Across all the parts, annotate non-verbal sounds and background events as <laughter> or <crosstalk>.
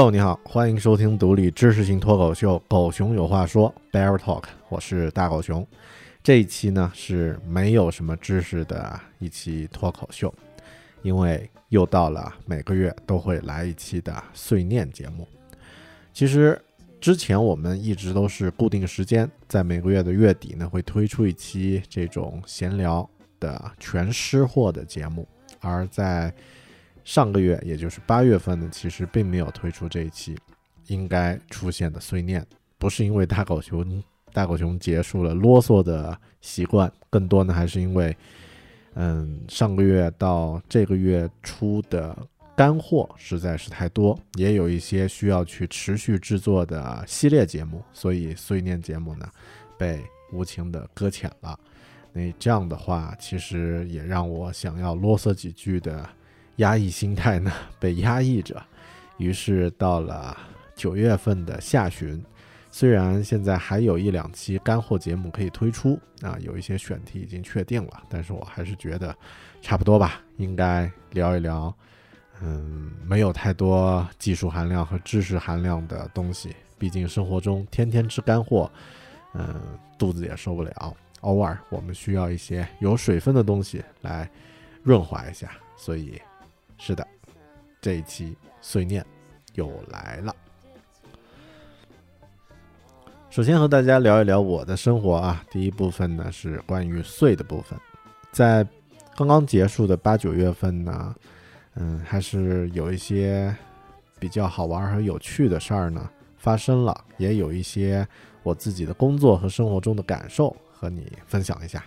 Hello，你好，欢迎收听独立知识型脱口秀《狗熊有话说》（Bear Talk），我是大狗熊。这一期呢是没有什么知识的一期脱口秀，因为又到了每个月都会来一期的碎念节目。其实之前我们一直都是固定时间，在每个月的月底呢会推出一期这种闲聊的全湿货的节目，而在上个月，也就是八月份呢，其实并没有推出这一期应该出现的碎念，不是因为大狗熊大狗熊结束了啰嗦的习惯，更多呢还是因为，嗯，上个月到这个月出的干货实在是太多，也有一些需要去持续制作的系列节目，所以碎念节目呢被无情的搁浅了。那这样的话，其实也让我想要啰嗦几句的压抑心态呢被压抑着，于是到了九月份的下旬，虽然现在还有一两期干货节目可以推出啊，有一些选题已经确定了，但是我还是觉得差不多吧，应该聊一聊，嗯，没有太多技术含量和知识含量的东西，毕竟生活中天天吃干货，嗯，肚子也受不了，偶尔我们需要一些有水分的东西来润滑一下，所以。是的，这一期碎念又来了。首先和大家聊一聊我的生活啊。第一部分呢是关于碎的部分，在刚刚结束的八九月份呢，嗯，还是有一些比较好玩和有趣的事儿呢发生了，也有一些我自己的工作和生活中的感受和你分享一下。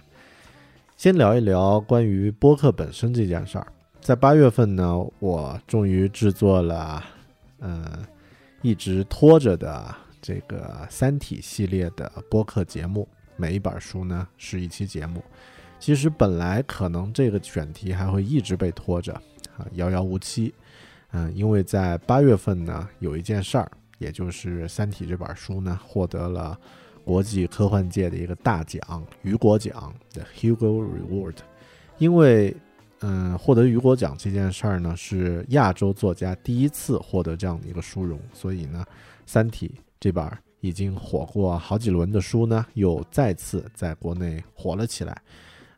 先聊一聊关于播客本身这件事儿。在八月份呢，我终于制作了，呃，一直拖着的这个《三体》系列的播客节目。每一本书呢是一期节目。其实本来可能这个选题还会一直被拖着，啊，遥遥无期。嗯、因为在八月份呢，有一件事儿，也就是《三体》这本书呢获得了国际科幻界的一个大奖——雨果奖的 Hugo Reward。因为嗯，获得雨果奖这件事儿呢，是亚洲作家第一次获得这样的一个殊荣，所以呢，《三体》这本已经火过好几轮的书呢，又再次在国内火了起来。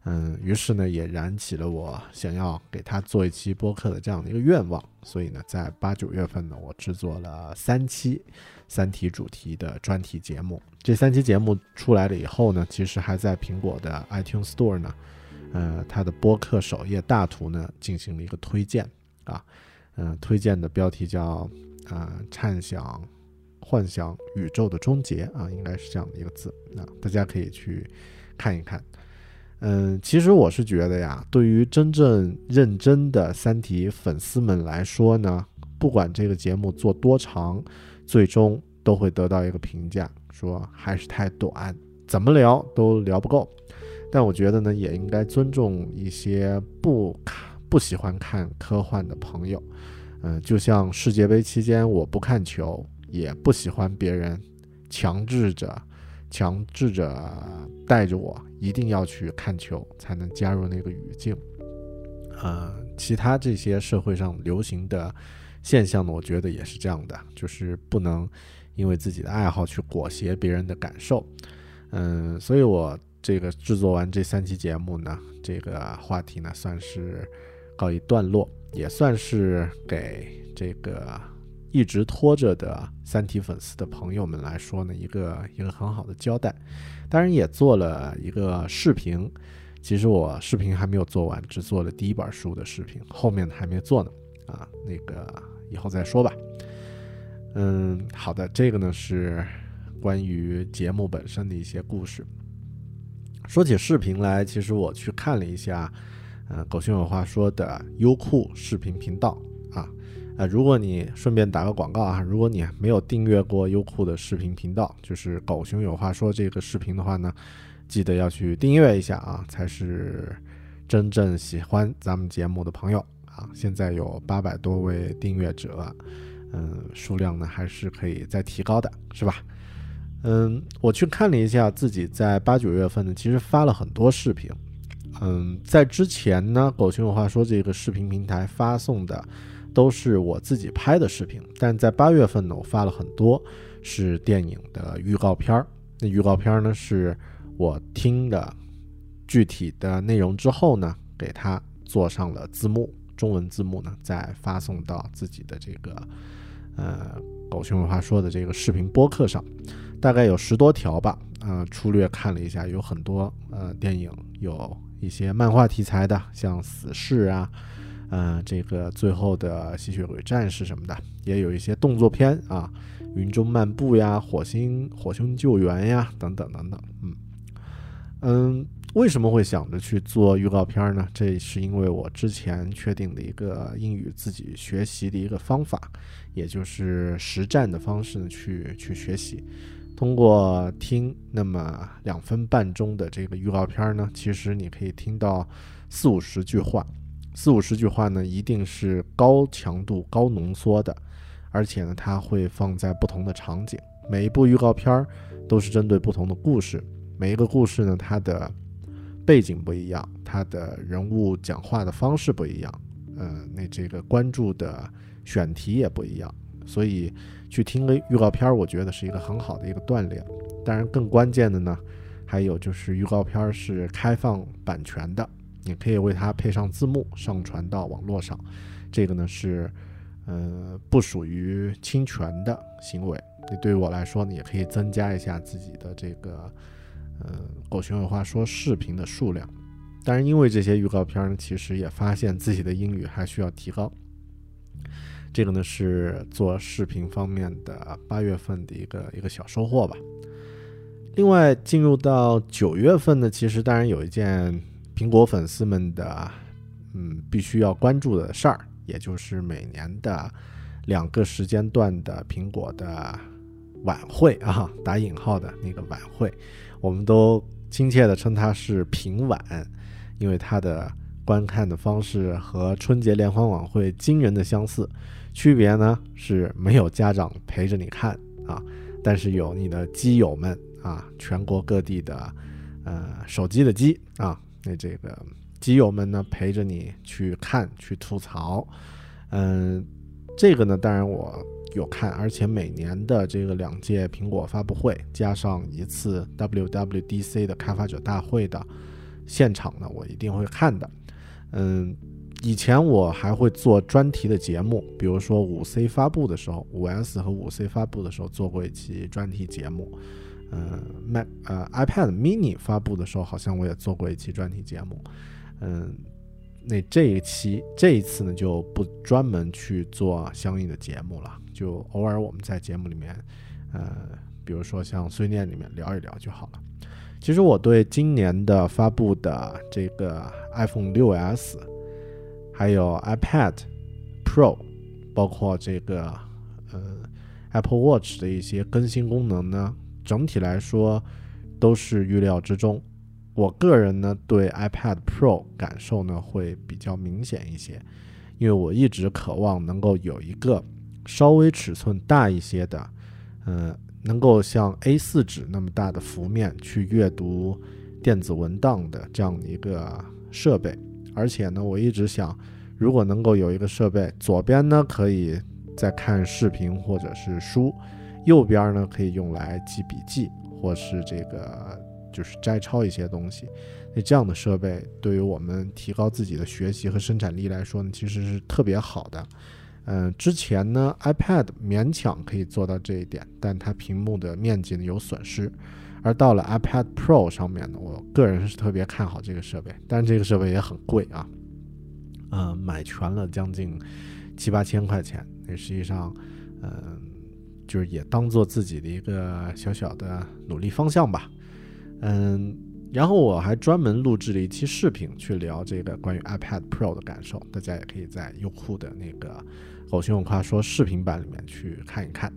嗯，于是呢，也燃起了我想要给他做一期播客的这样的一个愿望。所以呢，在八九月份呢，我制作了三期《三体》主题的专题节目。这三期节目出来了以后呢，其实还在苹果的 iTunes Store 呢。呃，他的播客首页大图呢进行了一个推荐啊，嗯、推荐的标题叫啊、畅想幻想宇宙的终结啊，应该是这样的一个字啊，大家可以去看一看。嗯，其实我是觉得呀，对于真正认真的《三体》粉丝们来说呢，不管这个节目做多长，最终都会得到一个评价，说还是太短，怎么聊都聊不够。但我觉得呢，也应该尊重一些不看不喜欢看科幻的朋友。嗯、就像世界杯期间我不看球，也不喜欢别人强制着、强制着带着我一定要去看球才能加入那个语境。呃，其他这些社会上流行的现象呢，我觉得也是这样的，就是不能因为自己的爱好去裹挟别人的感受。嗯，所以我这个制作完这三期节目呢，这个话题呢算是告一段落，也算是给这个一直拖着的三体粉丝的朋友们来说呢，一个一个很好的交代。当然也做了一个视频，其实我视频还没有做完，只做了第一本书的视频，后面的还没做呢。啊，那个以后再说吧。嗯，好的，这个呢是关于节目本身的一些故事。说起视频来，其实我去看了一下，呃，狗熊有话说的优酷视频频道啊，呃，如果你顺便打个广告啊，如果你没有订阅过优酷的视频频道，就是狗熊有话说这个视频的话呢，记得要去订阅一下啊，才是真正喜欢咱们节目的朋友啊。现在有八百多位订阅者，嗯，数量呢还是可以再提高的，是吧？嗯，我去看了一下，自己在八九月份呢，其实发了很多视频。嗯，在之前呢，狗熊有话说这个视频平台发送的都是我自己拍的视频，但在八月份呢，我发了很多是电影的预告片儿。那预告片儿呢，是我听的具体的内容之后呢，给它做上了字幕，中文字幕呢，再发送到自己的这个呃狗熊有话说的这个视频播客上。大概有十多条吧，呃，粗略看了一下，有很多呃电影，有一些漫画题材的，像《死侍》啊，呃，这个最后的吸血鬼战士什么的，也有一些动作片啊，《云中漫步》呀，《火星火星救援》呀，等等等等，嗯嗯，为什么会想着去做预告片呢？这是因为我之前确定的一个英语自己学习的一个方法，也就是实战的方式呢，去去学习。通过听那么两分半钟的这个预告片呢，其实你可以听到四五十句话，四五十句话呢一定是高强度、高浓缩的，而且呢它会放在不同的场景，每一部预告片都是针对不同的故事，每一个故事呢它的背景不一样，它的人物讲话的方式不一样，呃，那这个关注的选题也不一样，所以。去听个预告片儿，我觉得是一个很好的一个锻炼。当然，更关键的呢，还有就是预告片儿是开放版权的，你可以为它配上字幕，上传到网络上。这个呢是，呃，不属于侵权的行为。你对于我来说呢，也可以增加一下自己的这个，呃，狗熊有话说视频的数量。当然，因为这些预告片儿呢，其实也发现自己的英语还需要提高。这个呢是做视频方面的八月份的一个一个小收获吧。另外，进入到九月份呢，其实当然有一件苹果粉丝们的嗯必须要关注的事儿，也就是每年的两个时间段的苹果的晚会啊，打引号的那个晚会，我们都亲切的称它是平晚，因为它的观看的方式和春节联欢晚会惊人的相似。区别呢是没有家长陪着你看啊，但是有你的基友们啊，全国各地的呃手机的机啊，那这个基友们呢陪着你去看去吐槽，嗯，这个呢当然我有看，而且每年的这个两届苹果发布会加上一次 WWDC 的开发者大会的现场呢，我一定会看的，嗯。以前我还会做专题的节目，比如说五 C 发布的时候，五 S 和五 C 发布的时候做过一期专题节目。嗯，Mac 呃 iPad Mini 发布的时候，好像我也做过一期专题节目。嗯，那这一期这一次呢，就不专门去做相应的节目了，就偶尔我们在节目里面，呃，比如说像碎念里面聊一聊就好了。其实我对今年的发布的这个 iPhone 6s。还有 iPad Pro，包括这个呃 Apple Watch 的一些更新功能呢，整体来说都是预料之中。我个人呢对 iPad Pro 感受呢会比较明显一些，因为我一直渴望能够有一个稍微尺寸大一些的，嗯，能够像 A4 纸那么大的幅面去阅读电子文档的这样的一个设备，而且呢，我一直想，如果能够有一个设备，左边呢可以在看视频或者是书，右边呢可以用来记笔记或是这个就是摘抄一些东西。那这样的设备对于我们提高自己的学习和生产力来说呢，其实是特别好的。嗯，之前呢，iPad 勉强可以做到这一点，但它屏幕的面积呢有损失。而到了 iPad Pro 上面呢，我个人是特别看好这个设备，但是这个设备也很贵啊，呃，买全了将近七八千块钱。那实际上，嗯、就是也当做自己的一个小小的努力方向吧。嗯，然后我还专门录制了一期视频去聊这个关于 iPad Pro 的感受，大家也可以在优酷的那个“狗熊有话说”视频版里面去看一看。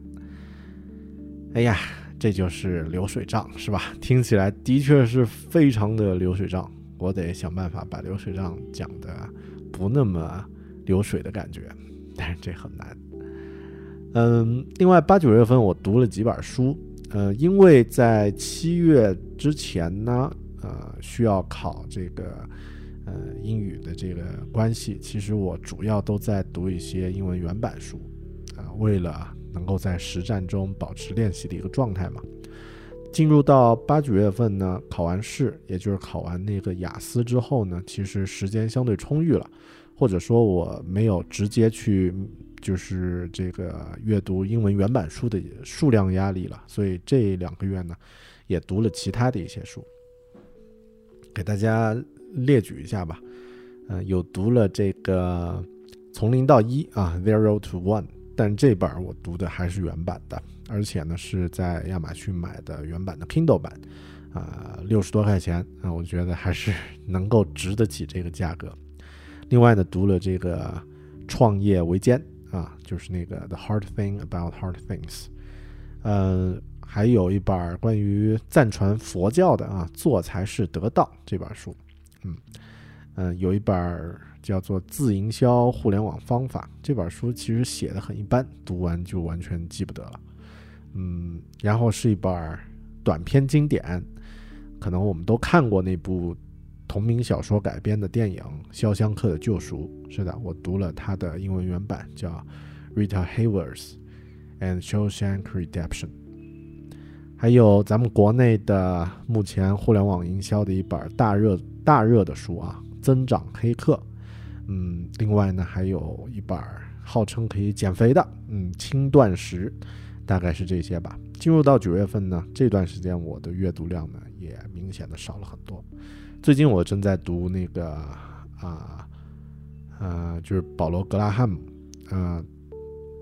哎呀，这就是流水账是吧？<laughs> 听起来的确是非常的流水账，我得想办法把流水账讲的不那么流水的感觉，<laughs> 但是这很难。嗯，另外八九月份我读了几本书，呃，因为在七月之前呢，呃，需要考这个呃英语的这个关系，其实我主要都在读一些英文原版书，啊、为了能够在实战中保持练习的一个状态嘛。进入到八九月份呢，考完试，也就是考完那个雅思之后呢，其实时间相对充裕了，或者说我没有直接去就是这个阅读英文原版书的数量压力了，所以这两个月呢，也读了其他的一些书，给大家列举一下吧。嗯、有读了这个从零到一啊，Zero to One，但这本儿我读的还是原版的，而且呢是在亚马逊买的原版的 Kindle 版，啊、六十多块钱啊，我觉得还是 <laughs> 能够值得起这个价格。另外呢，读了这个创业维艰啊，就是那个 The Hard Thing About Hard Things，嗯，还有一本关于赞传佛教的啊，做才是得道这本书，嗯嗯，有一本叫做《自营销互联网方法》这本书，其实写的很一般，读完就完全记不得了，嗯，然后是一本短篇经典，可能我们都看过那部同名小说改编的电影《肖申克的救赎》。是的，我读了它的英文原版，叫《Rita Hayworth and Shawshank Redemption》。还有咱们国内的目前互联网营销的一本大热大热的书啊，《增长黑客》。嗯，另外呢，还有一本号称可以减肥的，嗯，轻断食，大概是这些吧。进入到九月份呢，这段时间我的阅读量呢也明显的少了很多。最近我正在读那个啊呃，就是保罗·格拉汉姆，呃，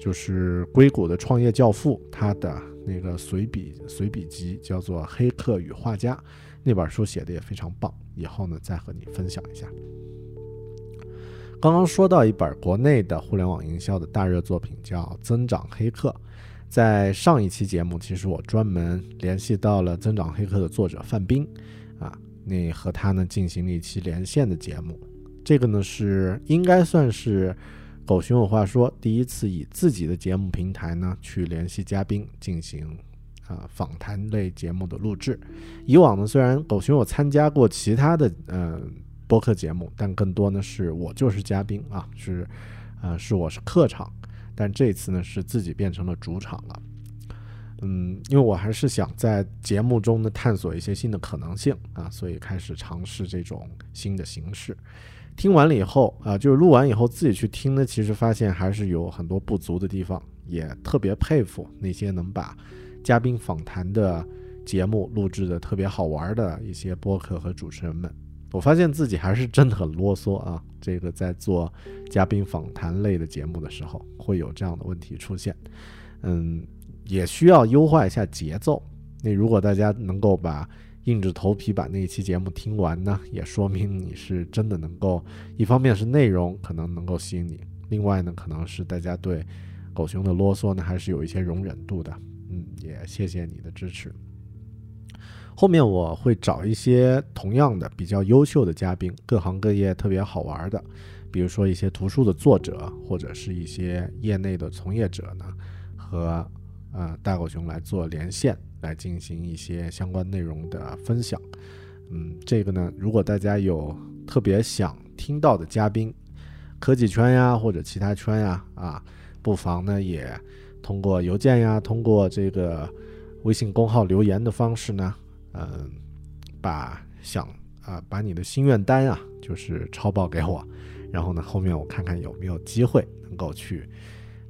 就是硅谷的创业教父，他的那个随笔随笔集叫做《黑客与画家》，那本书写的也非常棒，以后呢再和你分享一下。刚刚说到一本国内的互联网营销的大热作品，叫《增长黑客》。在上一期节目，其实我专门联系到了《增长黑客》的作者范冰，啊，那和他呢进行了一期连线的节目。这个呢是应该算是狗熊有话说第一次以自己的节目平台呢去联系嘉宾进行啊、访谈类节目的录制。以往呢虽然狗熊有参加过其他的嗯播客节目，但更多呢是我就是嘉宾啊，是呃是我是客场，但这次呢是自己变成了主场了。嗯，因为我还是想在节目中呢探索一些新的可能性啊，所以开始尝试这种新的形式。听完了以后啊，就是录完以后自己去听呢，其实发现还是有很多不足的地方，也特别佩服那些能把嘉宾访谈的节目录制的特别好玩的一些播客和主持人们。我发现自己还是真的很啰嗦啊，这个在做嘉宾访谈类的节目的时候，会有这样的问题出现。嗯，也需要优化一下节奏。那如果大家能够把硬着头皮把那一期节目听完呢，也说明你是真的能够，一方面是内容可能能够吸引你，另外呢，可能是大家对狗熊的啰嗦呢还是有一些容忍度的。嗯，也谢谢你的支持。后面我会找一些同样的比较优秀的嘉宾，各行各业特别好玩的，比如说一些图书的作者，或者是一些业内的从业者呢，和呃大狗熊来做连线，来进行一些相关内容的分享。嗯，这个呢，如果大家有特别想听到的嘉宾，科技圈呀或者其他圈呀啊，不妨呢也通过邮件呀，通过这个微信公号留言的方式呢，嗯，把想啊把你的心愿单啊，就是抄报给我，然后呢后面我看看有没有机会能够去。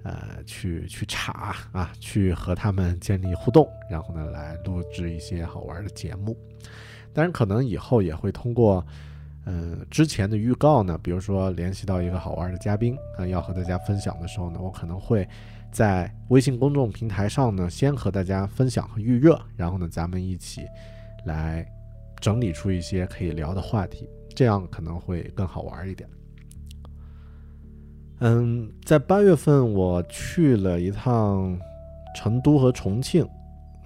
呃，去去查啊，去和他们建立互动，然后呢，来录制一些好玩的节目。当然，可能以后也会通过，呃，之前的预告呢，比如说联系到一个好玩的嘉宾啊、要和大家分享的时候呢，我可能会在微信公众平台上呢，先和大家分享和预热，然后呢，咱们一起来整理出一些可以聊的话题，这样可能会更好玩一点。嗯，在八月份我去了一趟成都和重庆，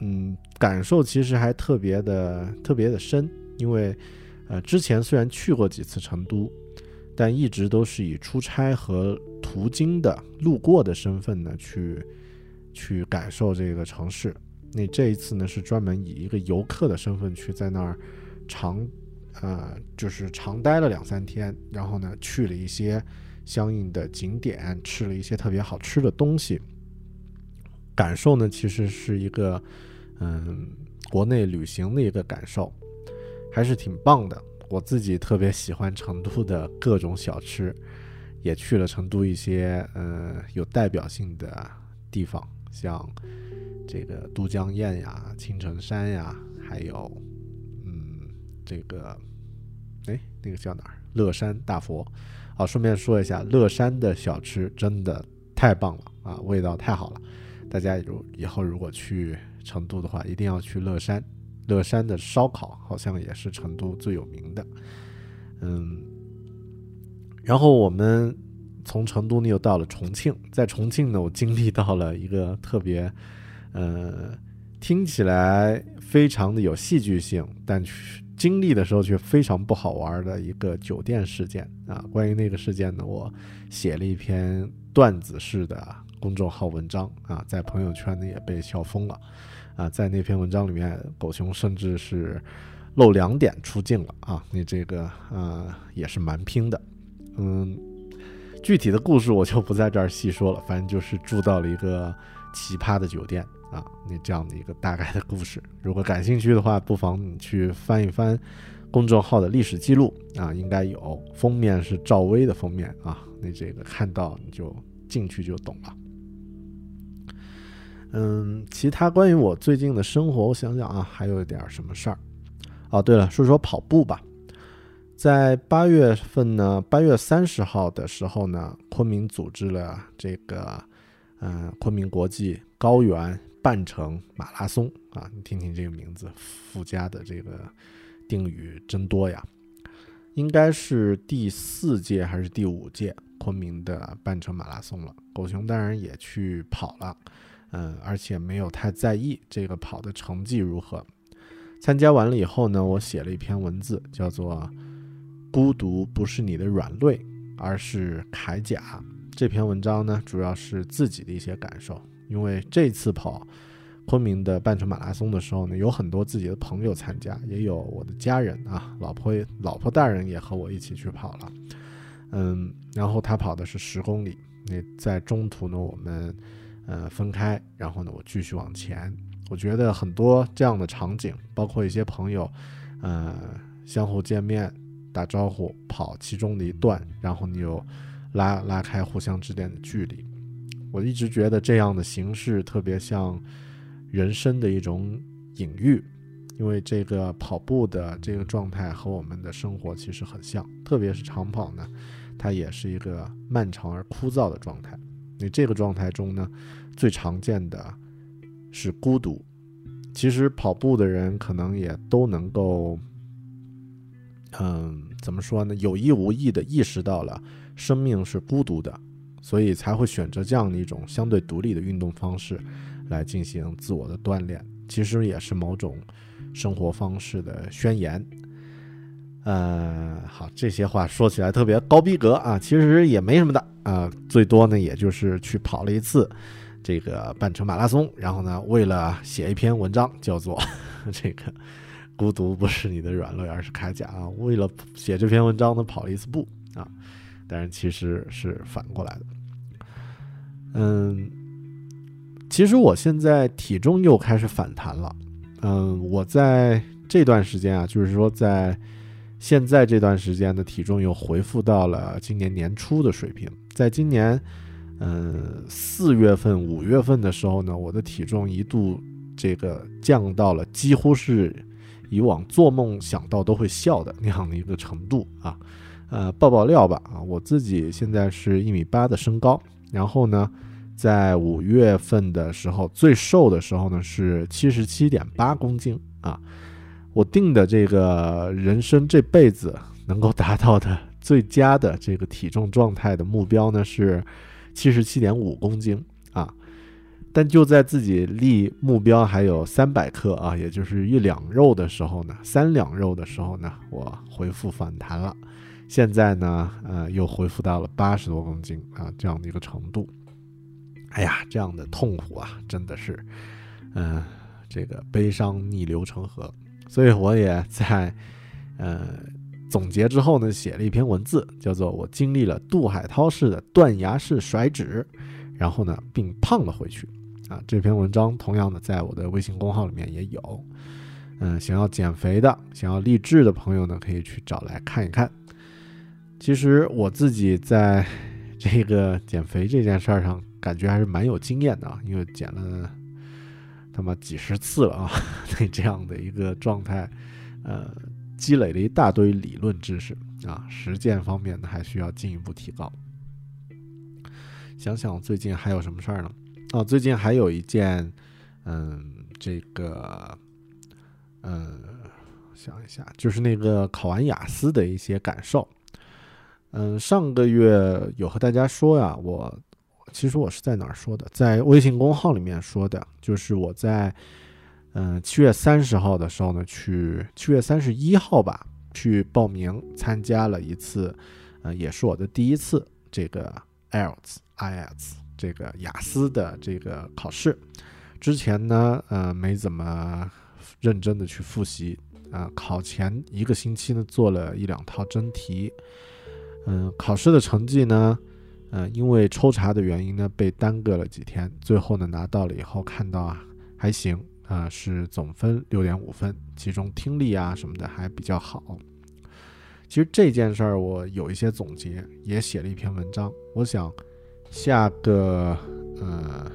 嗯，感受其实还特别的特别的深，因为呃之前虽然去过几次成都，但一直都是以出差和途经的路过的身份呢去去感受这个城市。那这一次呢是专门以一个游客的身份去在那儿长呃就是长待了两三天，然后呢去了一些。相应的景点，吃了一些特别好吃的东西，感受呢其实是一个嗯国内旅行的一个感受，还是挺棒的。我自己特别喜欢成都的各种小吃，也去了成都一些呃有代表性的地方，像这个都江堰呀、青城山呀，还有嗯这个哎那个叫哪儿？乐山大佛。好，顺便说一下，乐山的小吃真的太棒了啊，味道太好了。大家如以后如果去成都的话，一定要去乐山。乐山的烧烤好像也是成都最有名的。嗯，然后我们从成都呢又到了重庆，在重庆呢，我经历到了一个特别，呃，听起来非常的有戏剧性，但经历的时候却非常不好玩的一个酒店事件啊！关于那个事件呢，我写了一篇段子式的公众号文章啊，在朋友圈呢也被笑疯了啊！在那篇文章里面，狗熊甚至是露两点出镜了啊！你这个呃也是蛮拼的，嗯，具体的故事我就不在这儿细说了，反正就是住到了一个奇葩的酒店。啊，那这样的一个大概的故事，如果感兴趣的话，不妨你去翻一翻公众号的历史记录啊，应该有封面是赵薇的封面啊，那这个看到你就进去就懂了。嗯，其他关于我最近的生活，我想想啊，还有一点什么事儿？哦，对了，说说跑步吧。在八月份呢，八月三十号的时候呢，昆明组织了这个，嗯，昆明国际高原。半程马拉松啊，你听听这个名字附加的这个定语真多呀！应该是第四届还是第五届昆明的半程马拉松了。狗熊当然也去跑了，嗯，而且没有太在意这个跑的成绩如何。参加完了以后呢，我写了一篇文字，叫做《孤独不是你的软肋，而是铠甲》。这篇文章呢，主要是自己的一些感受。因为这次跑昆明的半程马拉松的时候呢，有很多自己的朋友参加，也有我的家人啊，老婆老婆大人也和我一起去跑了。嗯，然后他跑的是十公里，那在中途呢，我们呃分开，然后呢，我继续往前。我觉得很多这样的场景，包括一些朋友，呃，相互见面打招呼，跑其中的一段，然后你又拉拉开互相之间的距离。我一直觉得这样的形式特别像人生的一种隐喻，因为这个跑步的这个状态和我们的生活其实很像，特别是长跑呢，它也是一个漫长而枯燥的状态。你这个状态中呢，最常见的是孤独。其实跑步的人可能也都能够，嗯，怎么说呢？有意无意的意识到了生命是孤独的。所以才会选择这样的一种相对独立的运动方式，来进行自我的锻炼。其实也是某种生活方式的宣言。呃，好，这些话说起来特别高逼格啊，其实也没什么的啊，最多呢也就是去跑了一次这个半程马拉松，然后呢为了写一篇文章，叫做 <laughs> 这个孤独不是你的软肋，而是铠甲啊。为了写这篇文章呢，跑了一次步，但是其实是反过来的。嗯，其实我现在体重又开始反弹了。嗯，我在这段时间啊，就是说在现在这段时间的体重又恢复到了今年年初的水平。在今年，嗯，四月份、五月份的时候呢，我的体重一度这个降到了几乎是以往做梦想到都会笑的那样的一个程度啊。呃，爆爆料吧啊，我自己现在是一米八的身高，然后呢，在五月份的时候最瘦的时候呢是七十七点八公斤啊。我定的这个人生这辈子能够达到的最佳的这个体重状态的目标呢是七十七点五公斤啊。但就在自己离目标还有三百克啊，也就是一两肉的时候呢，三两肉的时候呢，我回复反弹了。现在呢，呃，又恢复到了八十多公斤啊这样的一个程度。哎呀，这样的痛苦啊，真的是，嗯、这个悲伤逆流成河。所以我也在，呃，总结之后呢，写了一篇文字，叫做“我经历了杜海涛式的断崖式甩脂，然后呢，并胖了回去”。啊，这篇文章同样的在我的微信公号里面也有。嗯，想要减肥的、想要励志的朋友呢，可以去找来看一看。其实我自己在 <laughs> 这个减肥这件事儿上，感觉还是蛮有经验的啊，因为减了他妈几十次了啊，对这样的一个状态，呃，积累了一大堆理论知识啊，实践方面呢还需要进一步提高。想想最近还有什么事儿呢？哦，最近还有一件，嗯，这个，嗯，想一下，就是那个考完雅思的一些感受。嗯，上个月有和大家说呀，我其实我是在哪儿说的？在微信公号里面说的，就是我在嗯七月三十号的时候呢，去七月三十一号吧，去报名参加了一次，呃，也是我的第一次这个 IELTS IELTS 这个雅思的这个考试。之前呢，呃，没怎么认真的去复习啊、考前一个星期呢，做了一两套真题。嗯，考试的成绩呢，呃，因为抽查的原因呢，被耽搁了几天。最后呢，拿到了以后，看到啊，还行啊、是总分六点五分，其中听力啊什么的还比较好。其实这件事儿我有一些总结，也写了一篇文章。我想下个呃，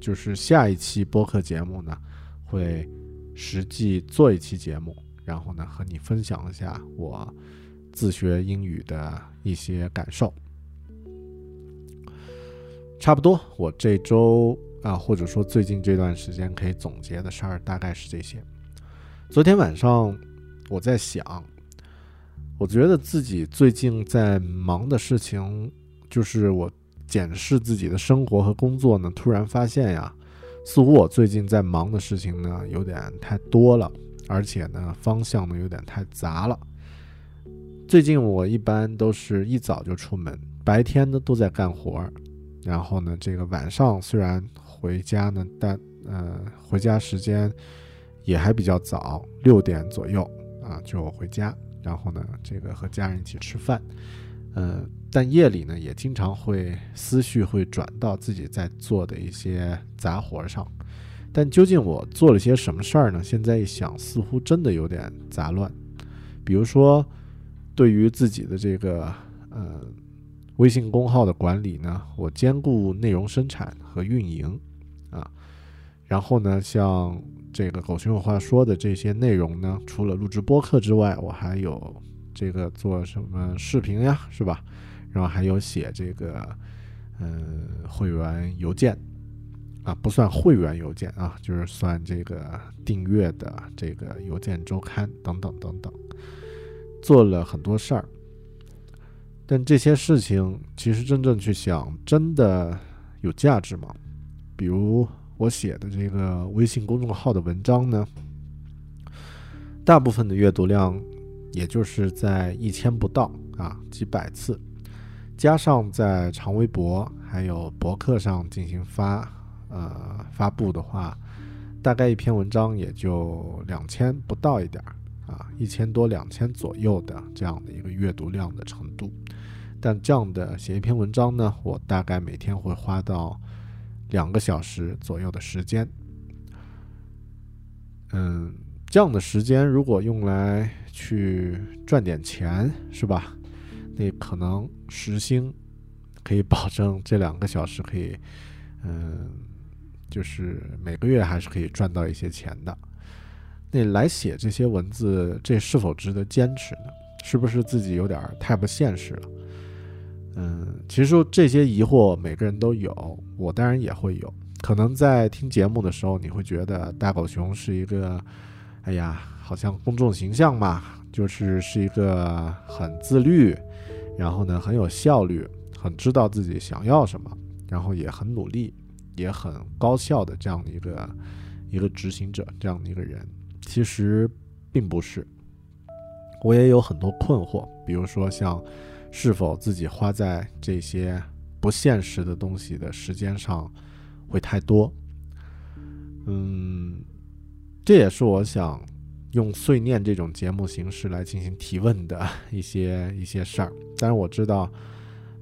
就是下一期播客节目呢，会实际做一期节目，然后呢和你分享一下我自学英语的一些感受。差不多，我这周啊，或者说最近这段时间可以总结的事儿大概是这些。昨天晚上我在想，我觉得自己最近在忙的事情，就是我检视自己的生活和工作呢，突然发现呀，似乎我最近在忙的事情呢有点太多了，而且呢方向呢有点太杂了。最近我一般都是一早就出门，白天呢都在干活儿，然后呢这个晚上虽然回家呢，但呃回家时间也还比较早，六点左右啊就回家，然后呢这个和家人一起吃饭，呃但夜里呢也经常会思绪会转到自己在做的一些杂活上，但究竟我做了些什么事儿呢？现在一想，似乎真的有点杂乱，比如说。对于自己的这个呃微信公号的管理呢，我兼顾内容生产和运营啊。然后呢，像这个狗熊有话说的这些内容呢，除了录制播客之外，我还有这个做什么视频呀，是吧？然后还有写这个嗯、会员邮件啊，不算会员邮件啊，就是算这个订阅的这个邮件周刊等等等等。做了很多事儿，但这些事情其实真正去想，真的有价值吗？比如我写的这个微信公众号的文章呢，大部分的阅读量也就是在一千不到啊，几百次，加上在长微博还有博客上进行发呃发布的话，大概一篇文章也就两千不到一点儿。啊，一千多、两千左右的这样的一个阅读量的程度。但这样的写一篇文章呢，我大概每天会花到两个小时左右的时间。嗯，这样的时间如果用来去赚点钱，是吧？那可能时薪可以保证这两个小时可以，嗯，就是每个月还是可以赚到一些钱的。那来写这些文字，这是否值得坚持呢？是不是自己有点太不现实了？嗯，其实这些疑惑每个人都有，我当然也会有。可能在听节目的时候，你会觉得大狗熊是一个，哎呀，好像公众形象嘛，就是是一个很自律，然后呢很有效率，很知道自己想要什么，然后也很努力，也很高效的这样的一个一个执行者，这样的一个人。其实并不是，我也有很多困惑，比如说像是否自己花在这些不现实的东西的时间上会太多。嗯，这也是我想用碎念这种节目形式来进行提问的一些一些事儿。但是我知道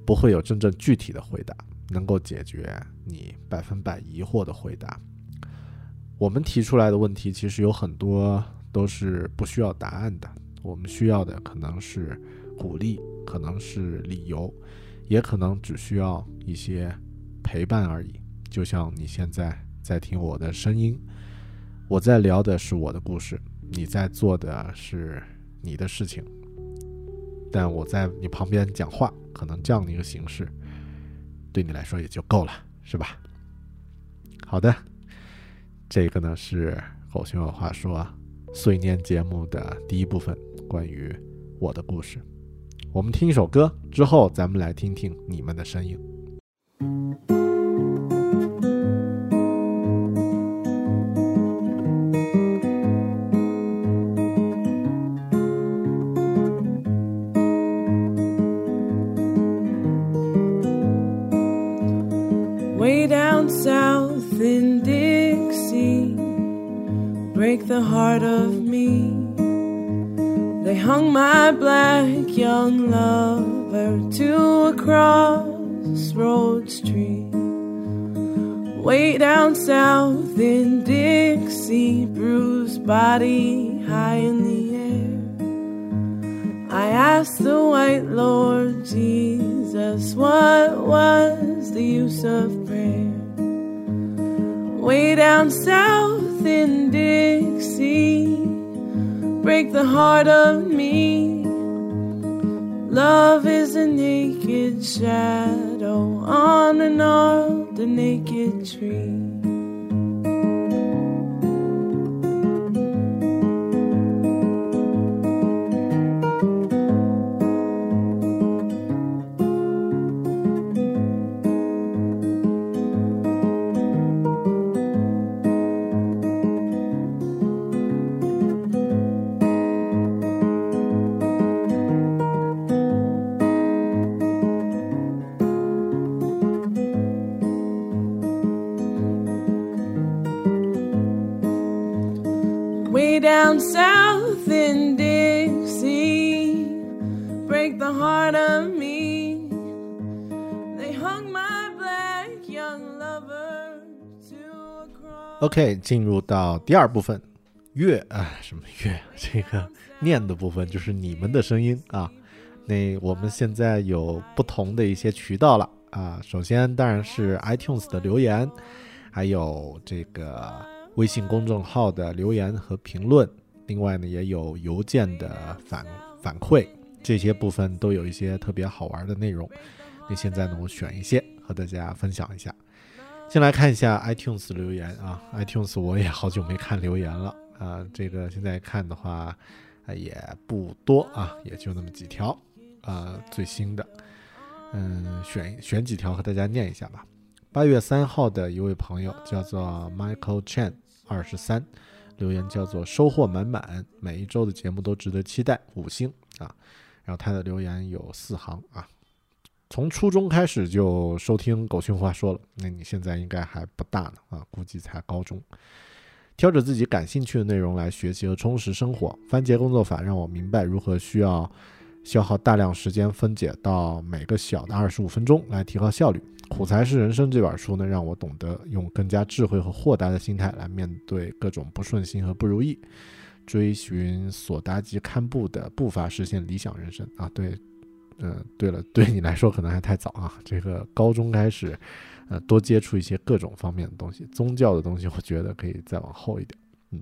不会有真正具体的回答，能够解决你百分百疑惑的回答。我们提出来的问题其实有很多都是不需要答案的，我们需要的可能是鼓励，可能是理由，也可能只需要一些陪伴而已。就像你现在在听我的声音，我在聊的是我的故事，你在做的是你的事情，但我在你旁边讲话，可能这样的一个形式对你来说也就够了，是吧？好的。这个呢是狗熊有话说碎念节目的第一部分，关于我的故事。我们听一首歌之后，咱们来听听你们的声音。The heart of me. They hung my black young lover to a crossroads tree. Way down south in Dixie, bruised body high in the air. I asked the white Lord Jesus, what was the use of prayer? Way down south in Dixie, break the heart of me. Love is a naked shadow on an old a naked tree. OK，进入到第二部分，乐啊，什么乐？这个念的部分就是你们的声音啊。那我们现在有不同的一些渠道了啊。首先当然是 iTunes 的留言，还有这个微信公众号的留言和评论。另外呢，也有邮件的反反馈，这些部分都有一些特别好玩的内容。那现在呢，我选一些和大家分享一下。先来看一下 iTunes 留言啊，iTunes 我也好久没看留言了啊，这个现在看的话也不多啊，也就那么几条啊，最新的，嗯，选选几条和大家念一下吧。八月三号的一位朋友叫做 Michael Chen 二十三，留言叫做收获满满，每一周的节目都值得期待，五星啊。然后他的留言有四行啊，从初中开始就收听狗熊话说了，那你现在应该还不大呢啊，估计才高中。挑着自己感兴趣的内容来学习和充实生活。番茄工作法让我明白如何需要消耗大量时间分解到每个小的二十五分钟来提高效率。苦才是人生这本书呢，让我懂得用更加智慧和豁达的心态来面对各种不顺心和不如意，追寻索达吉堪布的步伐，实现理想人生啊！对，嗯、对了，对你来说可能还太早啊，这个高中开始。呃，多接触一些各种方面的东西，宗教的东西，我觉得可以再往后一点。嗯，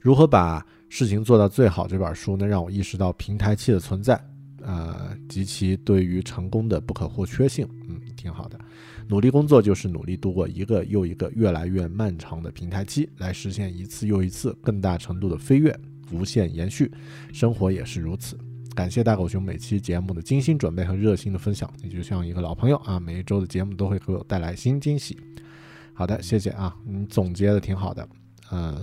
如何把事情做到最好？这本书呢，让我意识到平台期的存在，呃，及其对于成功的不可或缺性。嗯，挺好的。努力工作就是努力度过一个又一个越来越漫长的平台期，来实现一次又一次更大程度的飞跃，无限延续。生活也是如此。感谢大狗熊每期节目的精心准备和热心的分享，你就像一个老朋友啊，每一周的节目都会给我带来新惊喜。好的，谢谢啊，你总结的挺好的。嗯，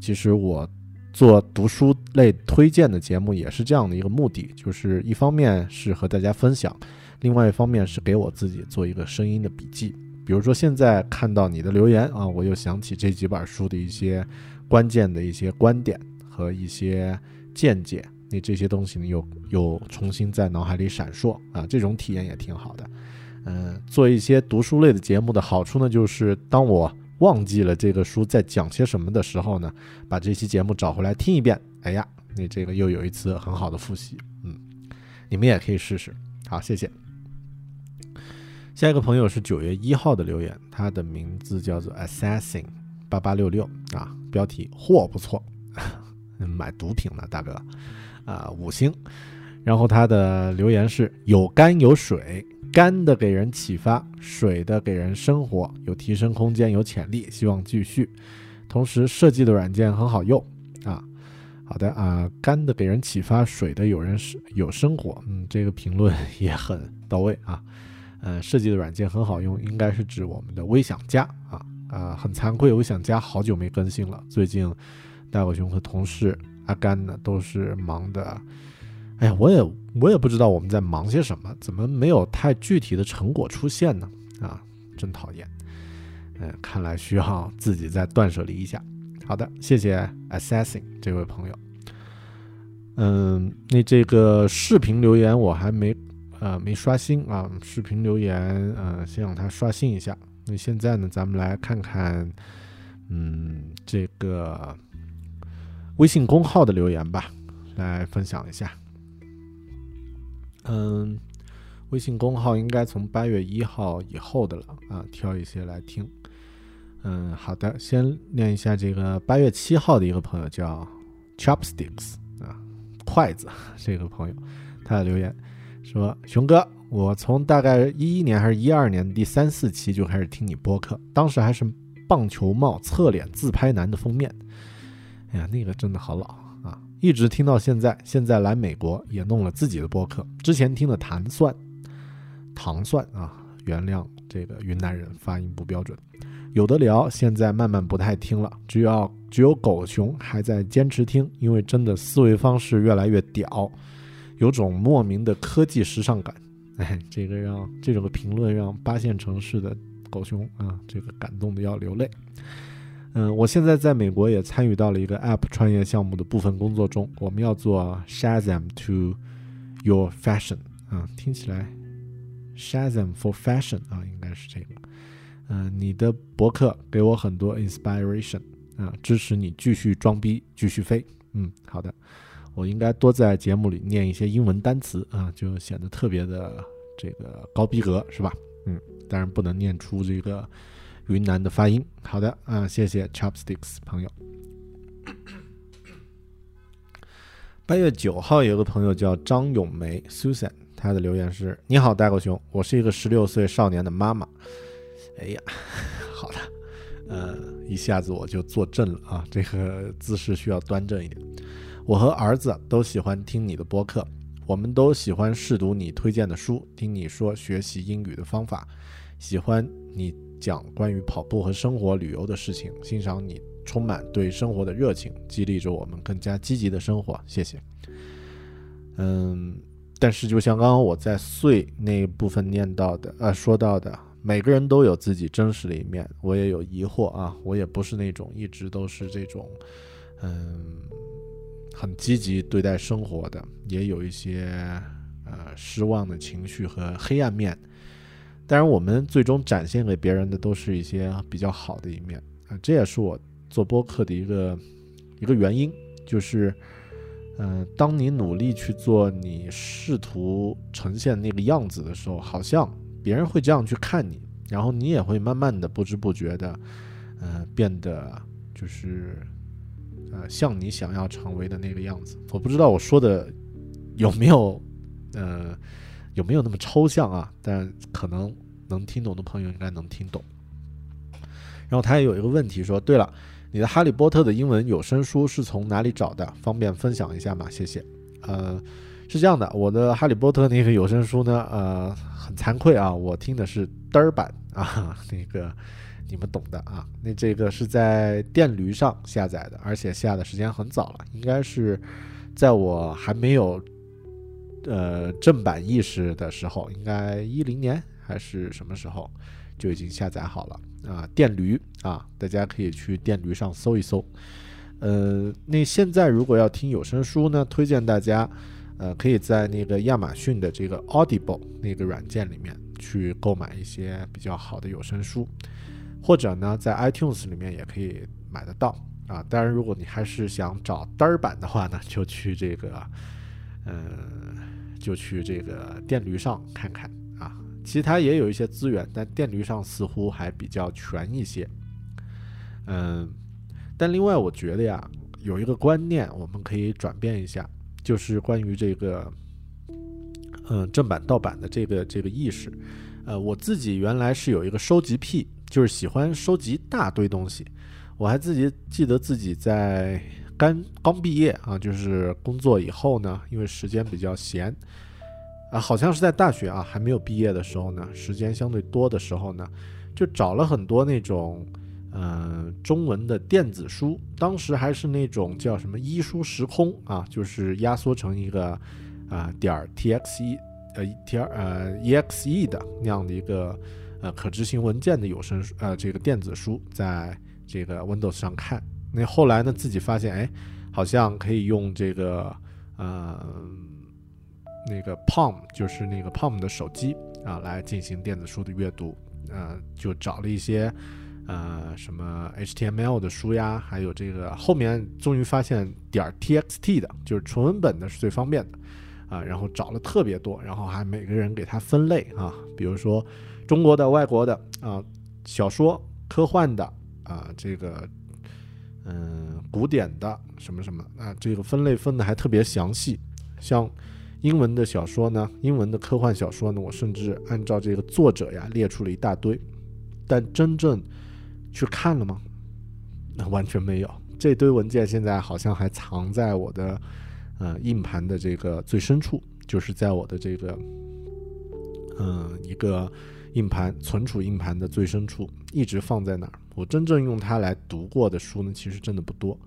其实我做读书类推荐的节目也是这样的一个目的，就是一方面是和大家分享，另外一方面是给我自己做一个声音的笔记。比如说现在看到你的留言啊，我又想起这几本书的一些关键的一些观点和一些见解。你这些东西呢，又又重新在脑海里闪烁啊，这种体验也挺好的。嗯，做一些读书类的节目的好处呢，就是当我忘记了这个书在讲些什么的时候呢，把这期节目找回来听一遍，哎呀，你这个又有一次很好的复习。嗯，你们也可以试试。好，谢谢。下一个朋友是九月一号的留言，他的名字叫做 Assassin 八八六六啊，标题货不错，<laughs> 买毒品呢，大哥。啊，五星。然后他的留言是有干有水，干的给人启发，水的给人生活，有提升空间，有潜力，希望继续。同时设计的软件很好用啊。好的啊，干的给人启发，水的有人有生活。嗯，这个评论 <laughs> 也很到位啊。呃，设计的软件很好用，应该是指我们的微想家啊啊，很惭愧，微想家好久没更新了。最近大狗熊和同事。阿甘呢，都是忙的，哎呀，我也我也不知道我们在忙些什么，怎么没有太具体的成果出现呢？啊，真讨厌。嗯，看来需要自己再断舍离一下。好的，谢谢 Assessing 这位朋友。嗯，那这个视频留言我还没呃没刷新啊，视频留言呃先让它刷新一下。那现在呢，咱们来看看，嗯，这个。微信公号的留言吧，来分享一下。嗯，微信公号应该从八月一号以后的了啊，挑一些来听。嗯，好的，先念一下这个八月七号的一个朋友叫 Chopsticks 啊，筷子这个朋友，他的留言说：“熊哥，我从大概一一年还是一二年第三四期就开始听你播客，当时还是棒球帽侧脸自拍男的封面。”哎呀，那个真的好老啊！一直听到现在，现在来美国也弄了自己的播客。之前听的糖蒜，糖蒜啊，原谅这个云南人发音不标准。有的聊，现在慢慢不太听了，只要只有狗熊还在坚持听，因为真的思维方式越来越屌，有种莫名的科技时尚感。哎，这个让这种评论让八线城市的狗熊啊，这个感动的要流泪。嗯，我现在在美国也参与到了一个 App 创业项目的部分工作中。我们要做 Shazam to your fashion 啊，听起来 Shazam for fashion 啊，应该是这个。嗯，你的博客给我很多 inspiration 啊，支持你继续装逼，继续飞。嗯，好的，我应该多在节目里念一些英文单词啊，就显得特别的这个高逼格，是吧？嗯，当然不能念出这个。云南的发音，好的啊，谢谢 Chopsticks 朋友。<coughs> 八月九号有个朋友叫张咏梅 Susan，他的留言是：你好，大狗熊，我是一个十六岁少年的妈妈。哎呀，<laughs> 好的，呃，一下子我就坐正了啊，这个姿势需要端正一点。我和儿子都喜欢听你的播客，我们都喜欢试读你推荐的书，听你说学习英语的方法，喜欢你。讲关于跑步和生活旅游的事情，欣赏你充满对生活的热情，激励着我们更加积极的生活。谢谢。嗯，但是就像刚刚我在碎那一部分念到的，呃，说到的，每个人都有自己真实的一面，我也有疑惑啊，我也不是那种一直都是这种，嗯，很积极对待生活的，也有一些呃失望的情绪和黑暗面。当然，我们最终展现给别人的都是一些比较好的一面啊、这也是我做播客的一个一个原因，就是。嗯、当你努力去做你试图呈现那个样子的时候，好像别人会这样去看你，然后你也会慢慢的不知不觉的，呃，变得就是，呃，像你想要成为的那个样子。我不知道我说的有没有，呃，有没有那么抽象啊？但可能能听懂的朋友应该能听懂。然后他也有一个问题说，对了。你的《哈利波特》的英文有声书是从哪里找的？方便分享一下吗？谢谢。呃，是这样的，我的《哈利波特》那个有声书呢，呃，很惭愧啊，我听的是嘚儿版啊，<laughs> 那个你们懂的啊。那这个是在电驴上下载的，而且下的时间很早了，应该是在我还没有呃正版意识的时候，应该一零年还是什么时候就已经下载好了。啊，电驴啊，大家可以去电驴上搜一搜。呃，那现在如果要听有声书呢，推荐大家，呃，可以在那个亚马逊的这个 Audible 那个软件里面去购买一些比较好的有声书，或者呢，在 iTunes 里面也可以买得到啊。当然，如果你还是想找单儿版的话呢，就去这个，呃，就去这个电驴上看看啊。其他也有一些资源，但电驴上似乎还比较全一些。嗯，但另外我觉得呀，有一个观念我们可以转变一下，就是关于这个，嗯，正版盗版的这个这个意识。呃，我自己原来是有一个收集癖，就是喜欢收集大堆东西。我还自己记得自己在刚刚毕业啊，就是工作以后呢，因为时间比较闲。啊，好像是在大学啊，还没有毕业的时候呢，时间相对多的时候呢，就找了很多那种，嗯、中文的电子书，当时还是那种叫什么“一书时空”啊，就是压缩成一个啊点儿 txe 呃 t 呃 exe 的那样的一个呃可执行文件的有声书呃这个电子书，在这个 Windows 上看。那后来呢，自己发现，哎，好像可以用这个呃。那个 Palm 就是那个 Palm 的手机啊，来进行电子书的阅读，呃，就找了一些呃什么 HTML 的书呀，还有这个后面终于发现点 TXT 的，就是纯文本的是最方便的啊，然后找了特别多，然后还每个人给它分类啊，比如说中国的、外国的啊，小说、科幻的啊，这个嗯古典的什么什么啊，这个分类分的还特别详细，像。英文的小说呢，英文的科幻小说呢，我甚至按照这个作者呀列出了一大堆，但真正去看了吗？那完全没有。这堆文件现在好像还藏在我的呃硬盘的这个最深处，就是在我的这个嗯、一个硬盘存储硬盘的最深处，一直放在那儿。我真正用它来读过的书呢，其实真的不多。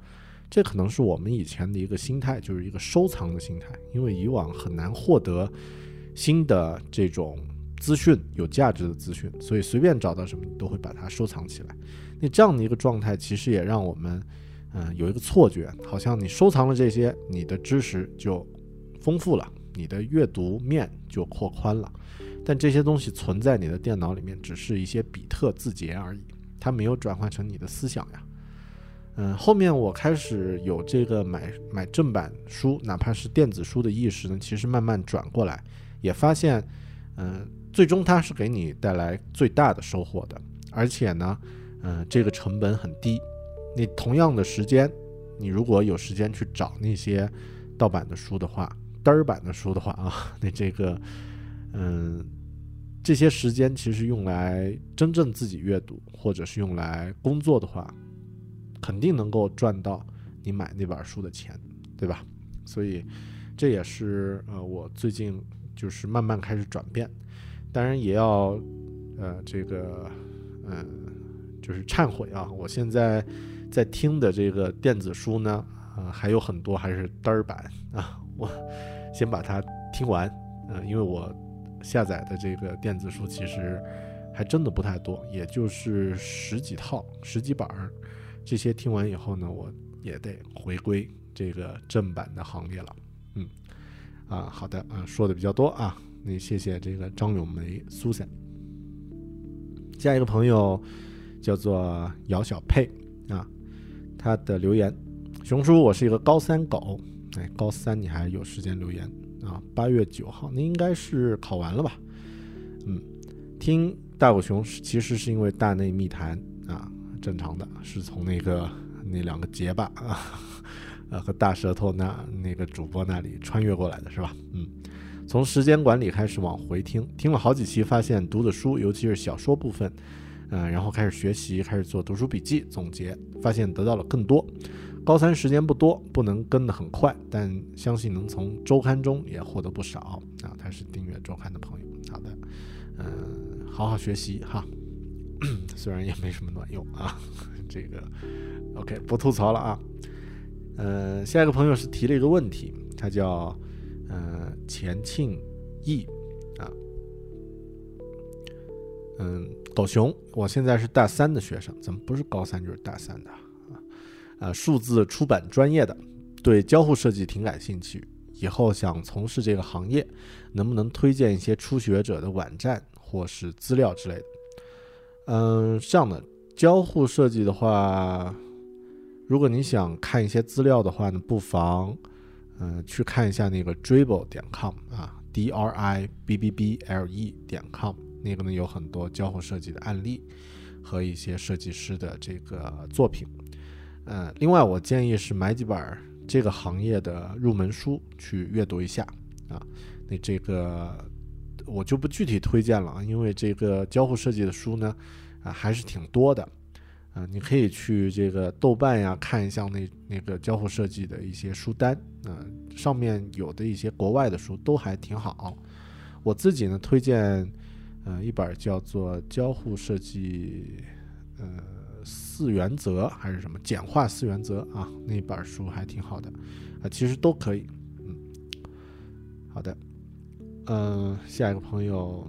这可能是我们以前的一个心态，就是一个收藏的心态，因为以往很难获得新的这种资讯、有价值的资讯，所以随便找到什么，都会把它收藏起来。那这样的一个状态，其实也让我们，嗯、有一个错觉，好像你收藏了这些，你的知识就丰富了，你的阅读面就扩宽了。但这些东西存在你的电脑里面，只是一些比特字节而已，它没有转换成你的思想呀。嗯，后面我开始有这个买买正版书，哪怕是电子书的意识呢，其实慢慢转过来，也发现，嗯，最终它是给你带来最大的收获的，而且呢，嗯，这个成本很低。你同样的时间，你如果有时间去找那些盗版的书的话，单儿版的书的话啊，<laughs> 那这个，嗯，这些时间其实用来真正自己阅读，或者是用来工作的话。肯定能够赚到你买那本书的钱，对吧？所以这也是呃我最近就是慢慢开始转变，当然也要呃这个嗯、就是忏悔啊，我现在在听的这个电子书呢，啊、呃、还有很多还是单儿版啊，我先把它听完，呃，因为我下载的这个电子书其实还真的不太多，也就是十几套、十几本儿。这些听完以后呢，我也得回归这个正版的行列了。嗯，啊，好的，啊，说的比较多啊，那谢谢这个张咏梅 Susan。下一个朋友叫做姚小佩啊，他的留言：熊叔，我是一个高三狗，哎，高三你还有时间留言啊？八月九号，那应该是考完了吧？嗯，听大狗熊其实是因为大内密谈啊，正常的是从那个那两个结巴啊，呃和大舌头那那个主播那里穿越过来的是吧？嗯，从时间管理开始往回听，听了好几期，发现读的书，尤其是小说部分，嗯、然后开始学习，开始做读书笔记总结，发现得到了更多。高三时间不多，不能跟得很快，但相信能从周刊中也获得不少啊。他是订阅周刊的朋友，好的，嗯、好好学习哈。<clears throat> 虽然也没什么卵用啊，这个 OK 不吐槽了啊。呃，下一个朋友是提了一个问题，他叫呃钱庆义啊，嗯，狗熊，我现在是大三的学生，怎么不是高三就是大三的啊？啊，数字出版专业的，对交互设计挺感兴趣，以后想从事这个行业，能不能推荐一些初学者的网站或是资料之类的？嗯，这样的交互设计的话，如果你想看一些资料的话呢，不妨嗯、去看一下那个 dribble 点 com 啊，d r i b b b l e 点 com，那个呢有很多交互设计的案例和一些设计师的这个作品。呃，另外我建议是买几本这个行业的入门书去阅读一下啊。那这个我就不具体推荐了啊，因为这个交互设计的书呢，啊还是挺多的。啊，你可以去这个豆瓣呀看一下那那个交互设计的一些书单，啊，上面有的一些国外的书都还挺好。我自己呢推荐，呃，一本叫做《交互设计》，呃，四原则还是什么简化四原则啊，那本书还挺好的，啊，其实都可以，嗯，好的，嗯、下一个朋友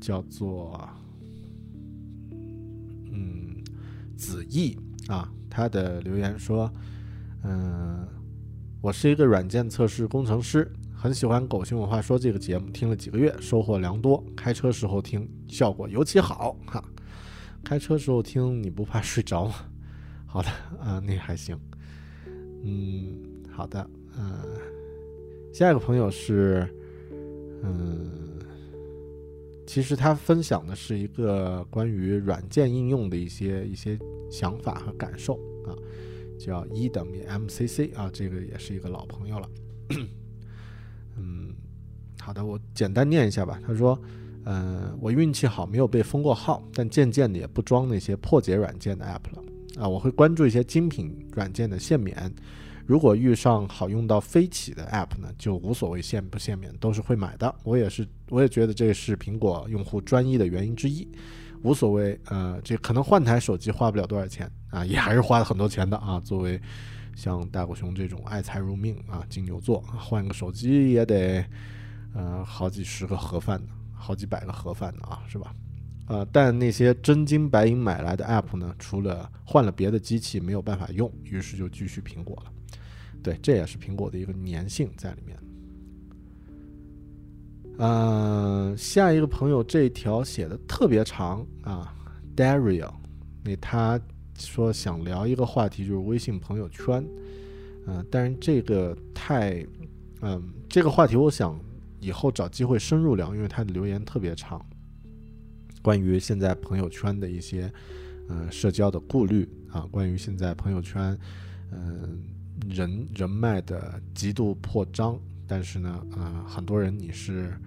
叫做，嗯，子毅啊，他的留言说，嗯、我是一个软件测试工程师，很喜欢《狗熊文化说》这个节目，听了几个月，收获良多。开车时候听，效果尤其好哈。开车时候听，你不怕睡着吗？<laughs> 好的啊、那还行。嗯，好的，嗯、下一个朋友是，嗯，其实他分享的是一个关于软件应用的一些一些想法和感受啊，叫一等于 MCC 啊，这个也是一个老朋友了。<coughs> 嗯，好的，我简单念一下吧。他说，嗯，我运气好，没有被封过号，但渐渐的也不装那些破解软件的 app 了。啊，我会关注一些精品软件的限免。如果遇上好用到飞起的 app 呢，就无所谓限不限免，都是会买的。我也是，我也觉得这是苹果用户专一的原因之一。无所谓，呃，这可能换台手机花不了多少钱啊，也还是花了很多钱的啊。作为像大狗熊这种爱财如命啊，金牛座，换个手机也得呃好几十个盒饭呢，好几百个盒饭呢啊，是吧？呃，但那些真金白银买来的 app 呢，除了换了别的机器没有办法用，于是就继续苹果了。对，这也是苹果的一个粘性在里面。呃，下一个朋友这条写的特别长啊，Dario，那他说想聊一个话题，就是微信朋友圈。嗯、但是这个太，嗯、这个话题我想以后找机会深入聊，因为他的留言特别长，关于现在朋友圈的一些，呃，社交的顾虑啊，关于现在朋友圈，嗯、人人脉的极度扩张，但是呢，呃，很多人你是，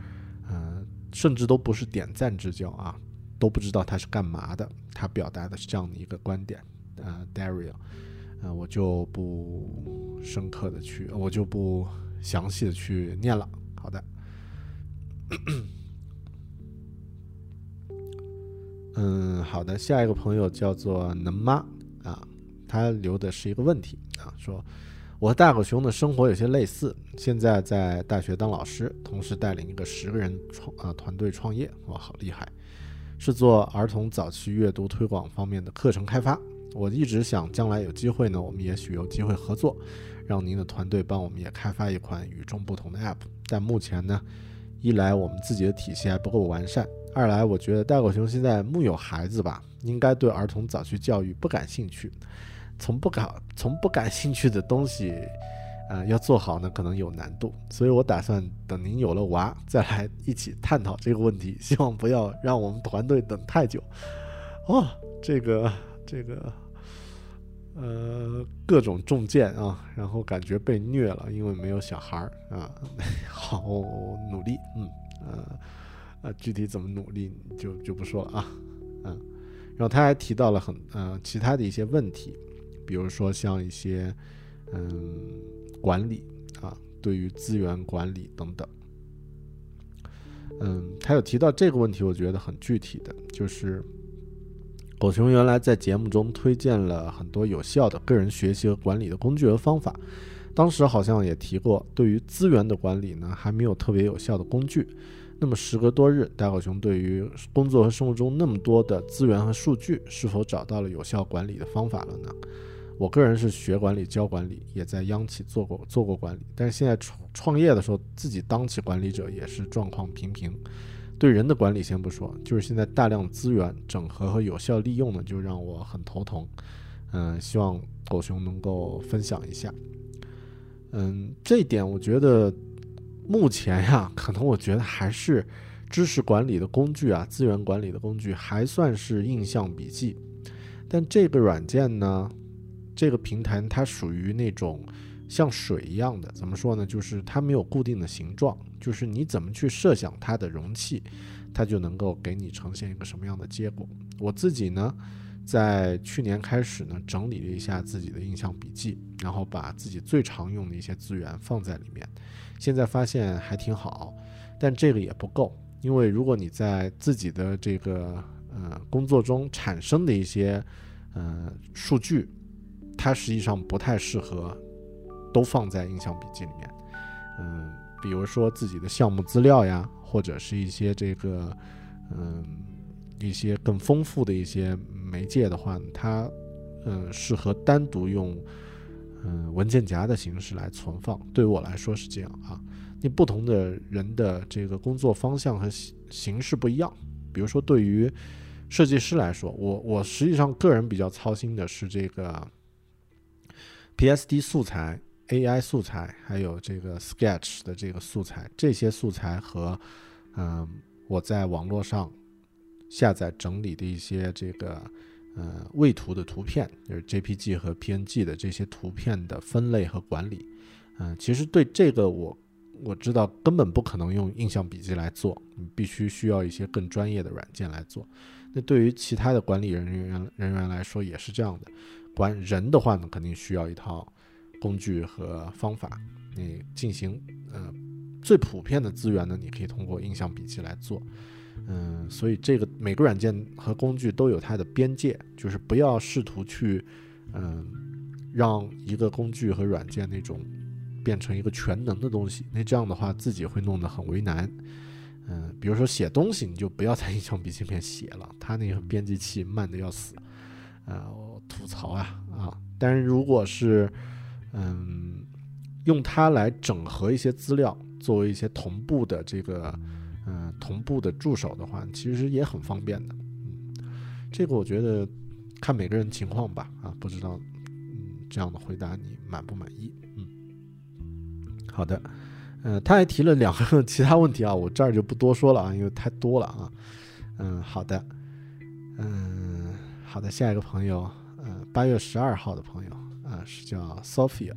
呃，甚至都不是点赞之交啊，都不知道他是干嘛的，他表达的是这样的一个观点，呃，Dario，呃，我就不深刻的去，我就不详细的去念了。好的，<clears throat> 嗯，好的，下一个朋友叫做能妈啊，他留的是一个问题啊，说我和大狗熊的生活有些类似，现在在大学当老师，同时带领一个十个人创啊团队创业，哇，好厉害！是做儿童早期阅读推广方面的课程开发。我一直想将来有机会呢，我们也许有机会合作，让您的团队帮我们也开发一款与众不同的 App。但目前呢，一来我们自己的体系还不够完善，二来我觉得大狗熊现在木有孩子吧，应该对儿童早期教育不感兴趣。从不感从不感兴趣的东西，呃，要做好呢，可能有难度。所以我打算等您有了娃，再来一起探讨这个问题。希望不要让我们团队等太久。哦，这个这个，呃，各种中箭啊，然后感觉被虐了，因为没有小孩儿啊。<laughs> 好努力，嗯，呃，呃，具体怎么努力就就不说了啊，嗯。然后他还提到了很呃其他的一些问题。比如说像一些嗯管理啊，对于资源管理等等，嗯，他有提到这个问题，我觉得很具体的，就是狗熊原来在节目中推荐了很多有效的个人学习和管理的工具和方法，当时好像也提过，对于资源的管理呢，还没有特别有效的工具。那么时隔多日，大狗熊对于工作和生活中那么多的资源和数据，是否找到了有效管理的方法了呢？我个人是学管理、教管理，也在央企做过做过管理，但是现在创创业的时候，自己当起管理者也是状况平平。对人的管理先不说，就是现在大量资源整合和有效利用呢，就让我很头疼。嗯，希望狗熊能够分享一下。嗯，这一点我觉得目前呀，可能我觉得还是知识管理的工具啊，资源管理的工具还算是印象笔记，但这个软件呢？这个平台它属于那种像水一样的，怎么说呢？就是它没有固定的形状，就是你怎么去设想它的容器，它就能够给你呈现一个什么样的结果。我自己呢，在去年开始呢，整理了一下自己的印象笔记，然后把自己最常用的一些资源放在里面，现在发现还挺好，但这个也不够，因为如果你在自己的这个呃工作中产生的一些呃数据。它实际上不太适合都放在印象笔记里面，比如说自己的项目资料呀，或者是一些这个，嗯，一些更丰富的一些媒介的话，它，嗯，适合单独用，嗯，文件夹的形式来存放。对于我来说是这样啊。你不同的人的这个工作方向和形形式不一样，比如说对于设计师来说，我我实际上个人比较操心的是这个。PSD 素材、AI 素材，还有这个 Sketch 的这个素材，这些素材和，嗯，我在网络上下载整理的一些这个，呃，位图的图片，就是 JPG 和 PNG 的这些图片的分类和管理，嗯，其实对这个我我知道根本不可能用印象笔记来做，你必须需要一些更专业的软件来做。那对于其他的管理人员人员来说也是这样的。管人的话呢，肯定需要一套工具和方法。你进行呃最普遍的资源呢，你可以通过印象笔记来做。嗯，所以这个每个软件和工具都有它的边界，就是不要试图去嗯让一个工具和软件那种变成一个全能的东西。那这样的话自己会弄得很为难。嗯，比如说写东西，你就不要在印象笔记里面写了，它那个编辑器慢的要死。啊呃，吐槽啊啊！但是如果是，嗯，用它来整合一些资料，作为一些同步的这个，嗯，同步的助手的话，其实也很方便的。嗯，这个我觉得看每个人情况吧。啊，不知道，嗯，这样的回答你满不满意？嗯，好的。嗯，他还提了两个其他问题啊，我这儿就不多说了啊，因为太多了啊。嗯，好的。嗯。好的，下一个朋友，嗯，八月十二号的朋友，是叫 Sophia，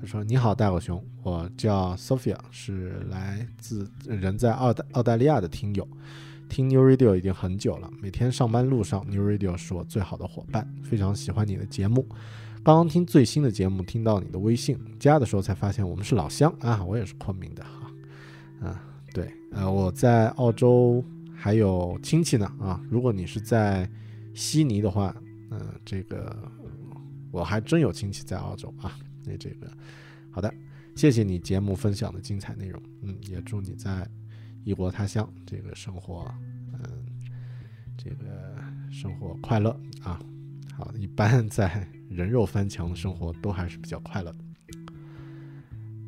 他说：“你好，大狗熊，我叫 Sophia，是来自人在澳大澳大利亚的听友，听 New Radio 已经很久了，每天上班路上 New Radio 是我最好的伙伴，非常喜欢你的节目。刚刚听最新的节目，听到你的微信，加的时候才发现我们是老乡啊，我也是昆明的哈，啊，对，呃，我在澳洲还有亲戚呢啊，如果你是在。悉尼的话，嗯，这个我还真有亲戚在澳洲啊。那这个好的，谢谢你节目分享的精彩内容，嗯，也祝你在异国他乡这个生活，嗯，这个生活快乐啊。好，一般在人肉翻墙的生活都还是比较快乐的。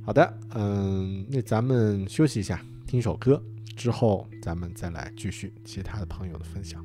好的，嗯，那咱们休息一下，听首歌，之后咱们再来继续其他的朋友的分享。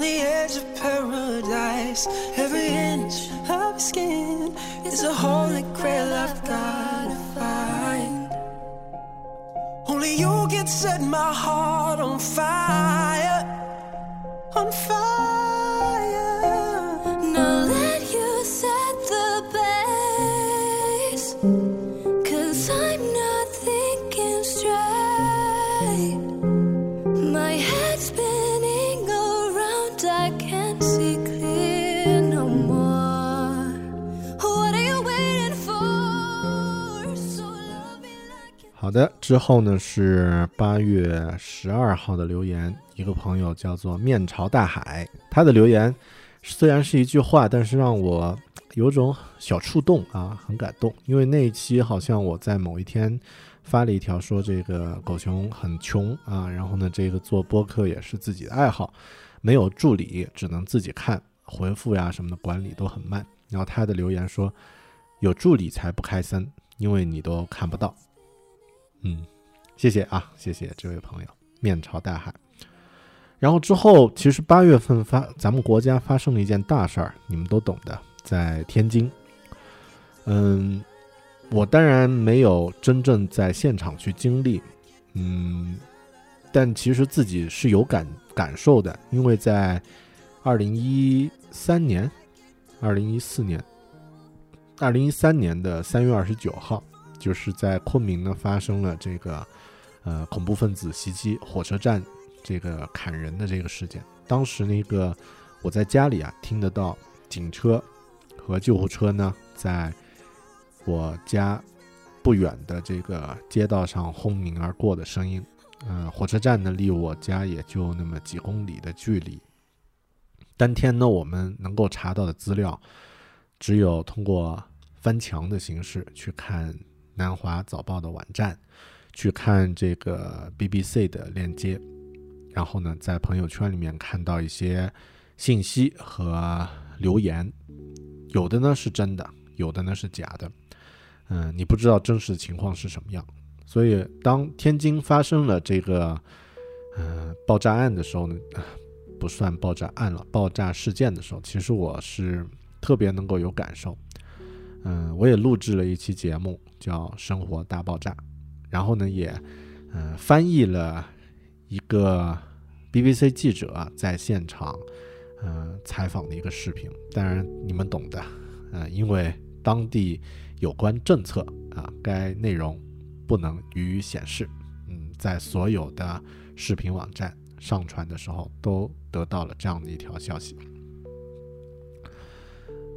On the edge of paradise. Every inch of skin is a holy grail I've gotta find. Only you can set my heart on fire, 好的，之后呢是八月十二号的留言，一个朋友叫做面朝大海，他的留言虽然是一句话，但是让我有种小触动啊，很感动。因为那一期好像我在某一天发了一条说这个狗熊很穷啊，然后呢这个做播客也是自己的爱好，没有助理，只能自己看回复呀什么的，管理都很慢。然后他的留言说，有助理才不开森，因为你都看不到。嗯，谢谢啊，谢谢这位朋友，面朝大海。然后之后，其实八月份发，咱们国家发生了一件大事儿，你们都懂的，在天津。嗯，我当然没有真正在现场去经历，嗯，但其实自己是有感感受的，因为在二零一三年、二零一四年、二零一三年的三月二十九号，就是在昆明呢发生了这个呃恐怖分子袭击火车站这个砍人的这个事件。当时那个我在家里啊听得到警车和救护车呢在我家不远的这个街道上轰鸣而过的声音。呃，火车站呢离我家也就那么几公里的距离。当天呢，我们能够查到的资料，只有通过翻墙的形式去看南华早报的网站，去看这个 BBC 的链接，然后呢，在朋友圈里面看到一些信息和留言，有的呢是真的，有的呢是假的，嗯、你不知道真实情况是什么样。所以，当天津发生了这个呃爆炸案的时候呢，不算爆炸案了，爆炸事件的时候，其实我是特别能够有感受。嗯、我也录制了一期节目，叫《生活大爆炸》，然后呢，也呃翻译了一个 BBC 记者在现场呃采访的一个视频。当然，你们懂的，呃，因为当地有关政策啊，该内容不能予以显示。嗯，在所有的视频网站上传的时候，都得到了这样的一条消息。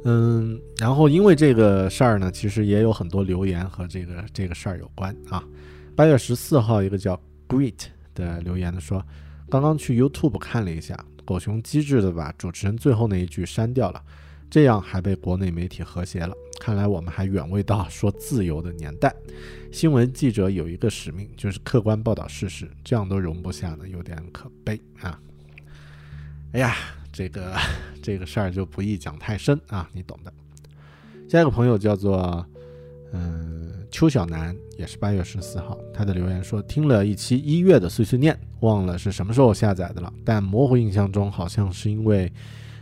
嗯，然后因为这个事儿呢，其实也有很多留言和这个这个事儿有关啊。八月十四号，一个叫 Great 的留言呢说，刚刚去 YouTube 看了一下，狗熊机智的把主持人最后那一句删掉了，这样还被国内媒体和谐了。看来我们还远未到说自由的年代。新闻记者有一个使命，就是客观报道事实，这样都容不下呢，有点可悲啊。哎呀，这个 <laughs> 这个事儿就不宜讲太深啊，你懂的。下一个朋友叫做嗯，邱小南也是八月十四号，他的留言说听了一期一月的碎碎念，忘了是什么时候下载的了，但模糊印象中好像是因为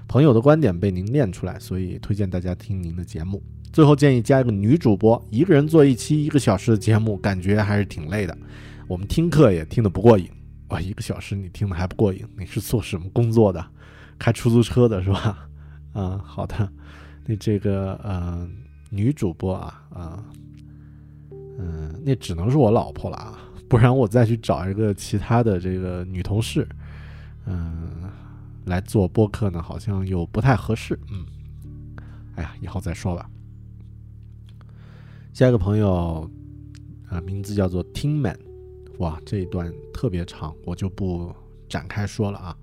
朋友的观点被您念出来，所以推荐大家听您的节目。最后建议加一个女主播，一个人做一期一个小时的节目，感觉还是挺累的。我们听课也听得不过瘾，哇，一个小时你听的还不过瘾？你是做什么工作的？开出租车的是吧？<laughs> 啊，好的，那这个呃。女主播啊啊，嗯，那只能是我老婆了啊，不然我再去找一个其他的这个女同事，嗯，来做播客呢，好像又不太合适。嗯，哎呀，以后再说吧。下一个朋友啊，名字叫做听 man，哇，这一段特别长，我就不展开说了啊。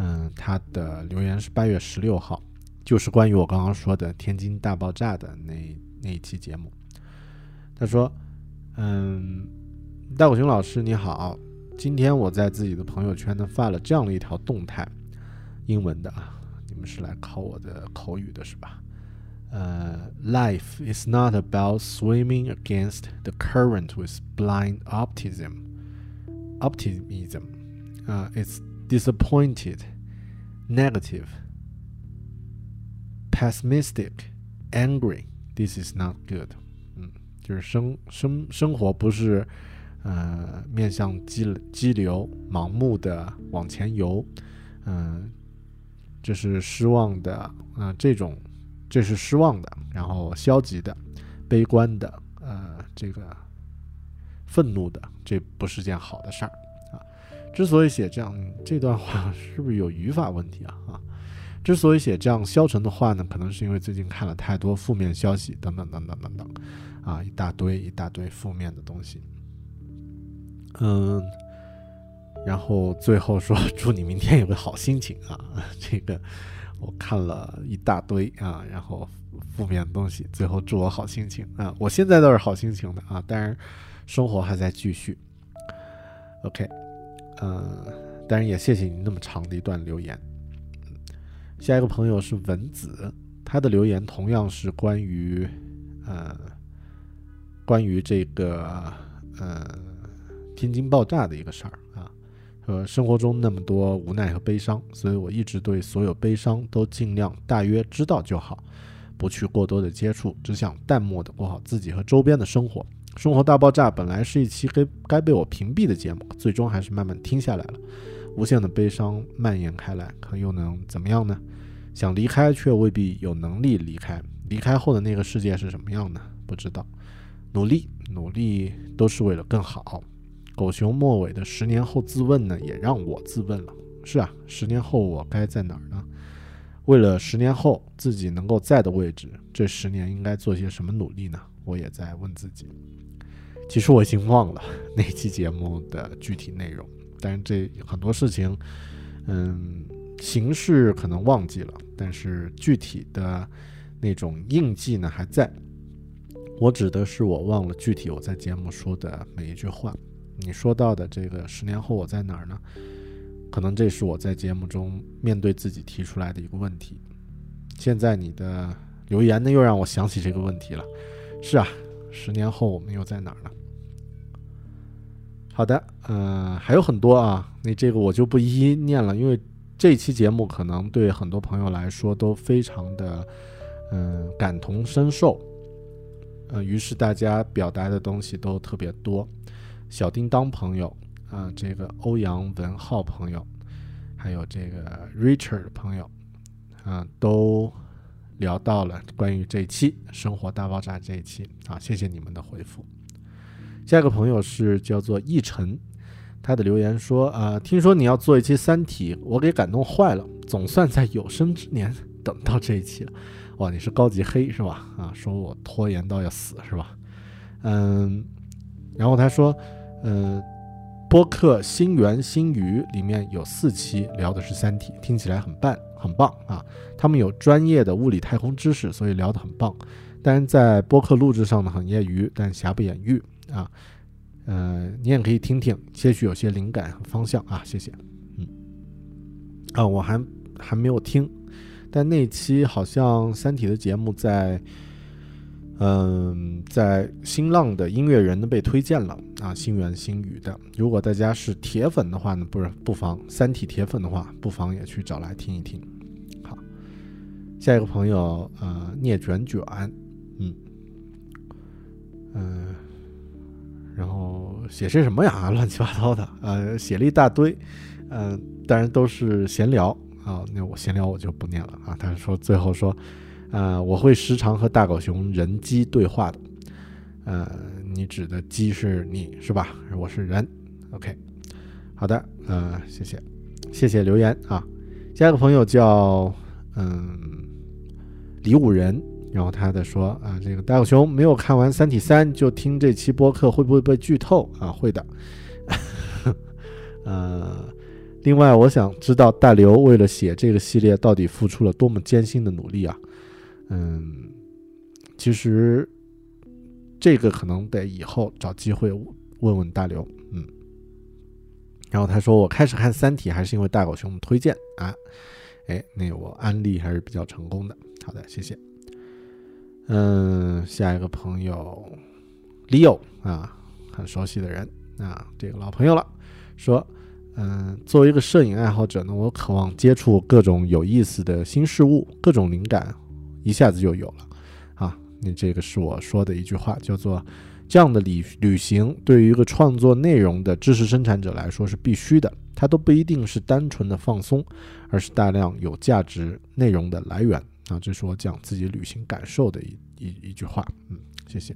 嗯，他的留言是八月十六号。就是关于我刚刚说的天津大爆炸的那那一期节目，他说：“嗯，大狗熊老师你好，今天我在自己的朋友圈呢发了这样的一条动态，英文的啊，你们是来考我的口语的是吧？呃，Life is not about swimming against the current with blind optimism. Optimism, 啊，it's disappointed, negative.” Pessimistic, angry. This is not good. 嗯，就是生生生活不是，呃，面向激激流，盲目的往前游，嗯，这是失望的，嗯，这种这是失望的，然后消极的，悲观的，呃，这个愤怒的，这不是件好的事儿。之所以写这样这段话，<laughs> 是不是有语法问题啊？啊？之所以写这样消沉的话呢，可能是因为最近看了太多负面消息，等等等等等等，啊，一大堆一大堆负面的东西。嗯，然后最后说 <laughs> 祝你明天有个好心情啊！<laughs> 这个我看了一大堆啊，然后负面的东西，最后祝我好心情啊！我现在倒是好心情的啊，但是生活还在继续。OK，嗯，当然也谢谢你那么长的一段留言。下一个朋友是文子，他的留言同样是关于，呃，关于这个呃天津爆炸的一个事儿啊，说生活中那么多无奈和悲伤，所以我一直对所有悲伤都尽量大约知道就好，不去过多的接触，只想淡漠的过好自己和周边的生活。生活大爆炸本来是一期该该被我屏蔽的节目，最终还是慢慢听下来了。无限的悲伤蔓延开来，可又能怎么样呢？想离开，却未必有能力离开。离开后的那个世界是什么样的？不知道。努力，努力，都是为了更好。狗熊末尾的十年后自问呢，也让我自问了。是啊，十年后我该在哪儿呢？为了十年后自己能够在的位置，这十年应该做些什么努力呢？我也在问自己。其实我已经忘了那期节目的具体内容。但是这很多事情，嗯，形式可能忘记了，但是具体的那种印记呢还在。我指的是我忘了具体我在节目说的每一句话。你说到的这个十年后我在哪儿呢？可能这是我在节目中面对自己提出来的一个问题。现在你的留言呢又让我想起这个问题了。是啊，十年后我们又在哪儿呢？好的，嗯，还有很多啊，那这个我就不一一念了，因为这期节目可能对很多朋友来说都非常的，嗯，感同身受，呃，于是大家表达的东西都特别多。小叮当朋友啊，这个欧阳文浩朋友，还有这个 Richard 朋友，啊，都聊到了关于这一期《生活大爆炸》这一期啊，谢谢你们的回复。下一个朋友是叫做逸晨，他的留言说：“啊，听说你要做一期《三体》，我给感动坏了，总算在有生之年等到这一期了。哇，你是高级黑是吧？啊，说我拖延到要死是吧？嗯，然后他说，嗯，播客《星源星语》里面有四期聊的是《三体》，听起来很棒，很棒啊！他们有专业的物理太空知识，所以聊得很棒。但是在播客录制上呢，很业余，但瑕不掩瑜。”啊，呃，你也可以听听，些许有些灵感和方向啊，谢谢。嗯，啊，我还还没有听，但那期好像《三体》的节目在嗯，在新浪的音乐人呢被推荐了啊，星源星宇的。如果大家是铁粉的话呢，不是不妨三体铁粉的话，不妨也去找来听一听。好，下一个朋友呃，聂卷卷，嗯嗯，然后写些什么呀？<laughs> 乱七八糟的，呃，写了一大堆，嗯、当然都是闲聊啊。那我闲聊我就不念了啊。他说最后说。呃，我会时常和大狗熊人机对话的。呃，你指的鸡是你是吧？我是人。OK，好的，呃，谢谢，谢谢留言啊。下一个朋友叫嗯李武仁，然后他的说啊，这个大狗熊没有看完《三体三》就听这期播客，会不会被剧透啊？会的。<laughs> 呃，另外我想知道大刘为了写这个系列到底付出了多么艰辛的努力啊？嗯，其实这个可能得以后找机会问问大刘。嗯，然后他说我开始看《三体》还是因为大狗熊推荐啊，哎，那我安利还是比较成功的。好的，谢谢。嗯，下一个朋友 Leo 啊，很熟悉的人啊，这个老朋友了，说。嗯，作为一个摄影爱好者呢，我渴望接触各种有意思的新事物，各种灵感一下子就有了，啊，那这个是我说的一句话，叫做这样的旅旅行对于一个创作内容的知识生产者来说是必须的，它都不一定是单纯的放松，而是大量有价值内容的来源啊，这是我讲自己旅行感受的一一一句话，嗯，谢谢。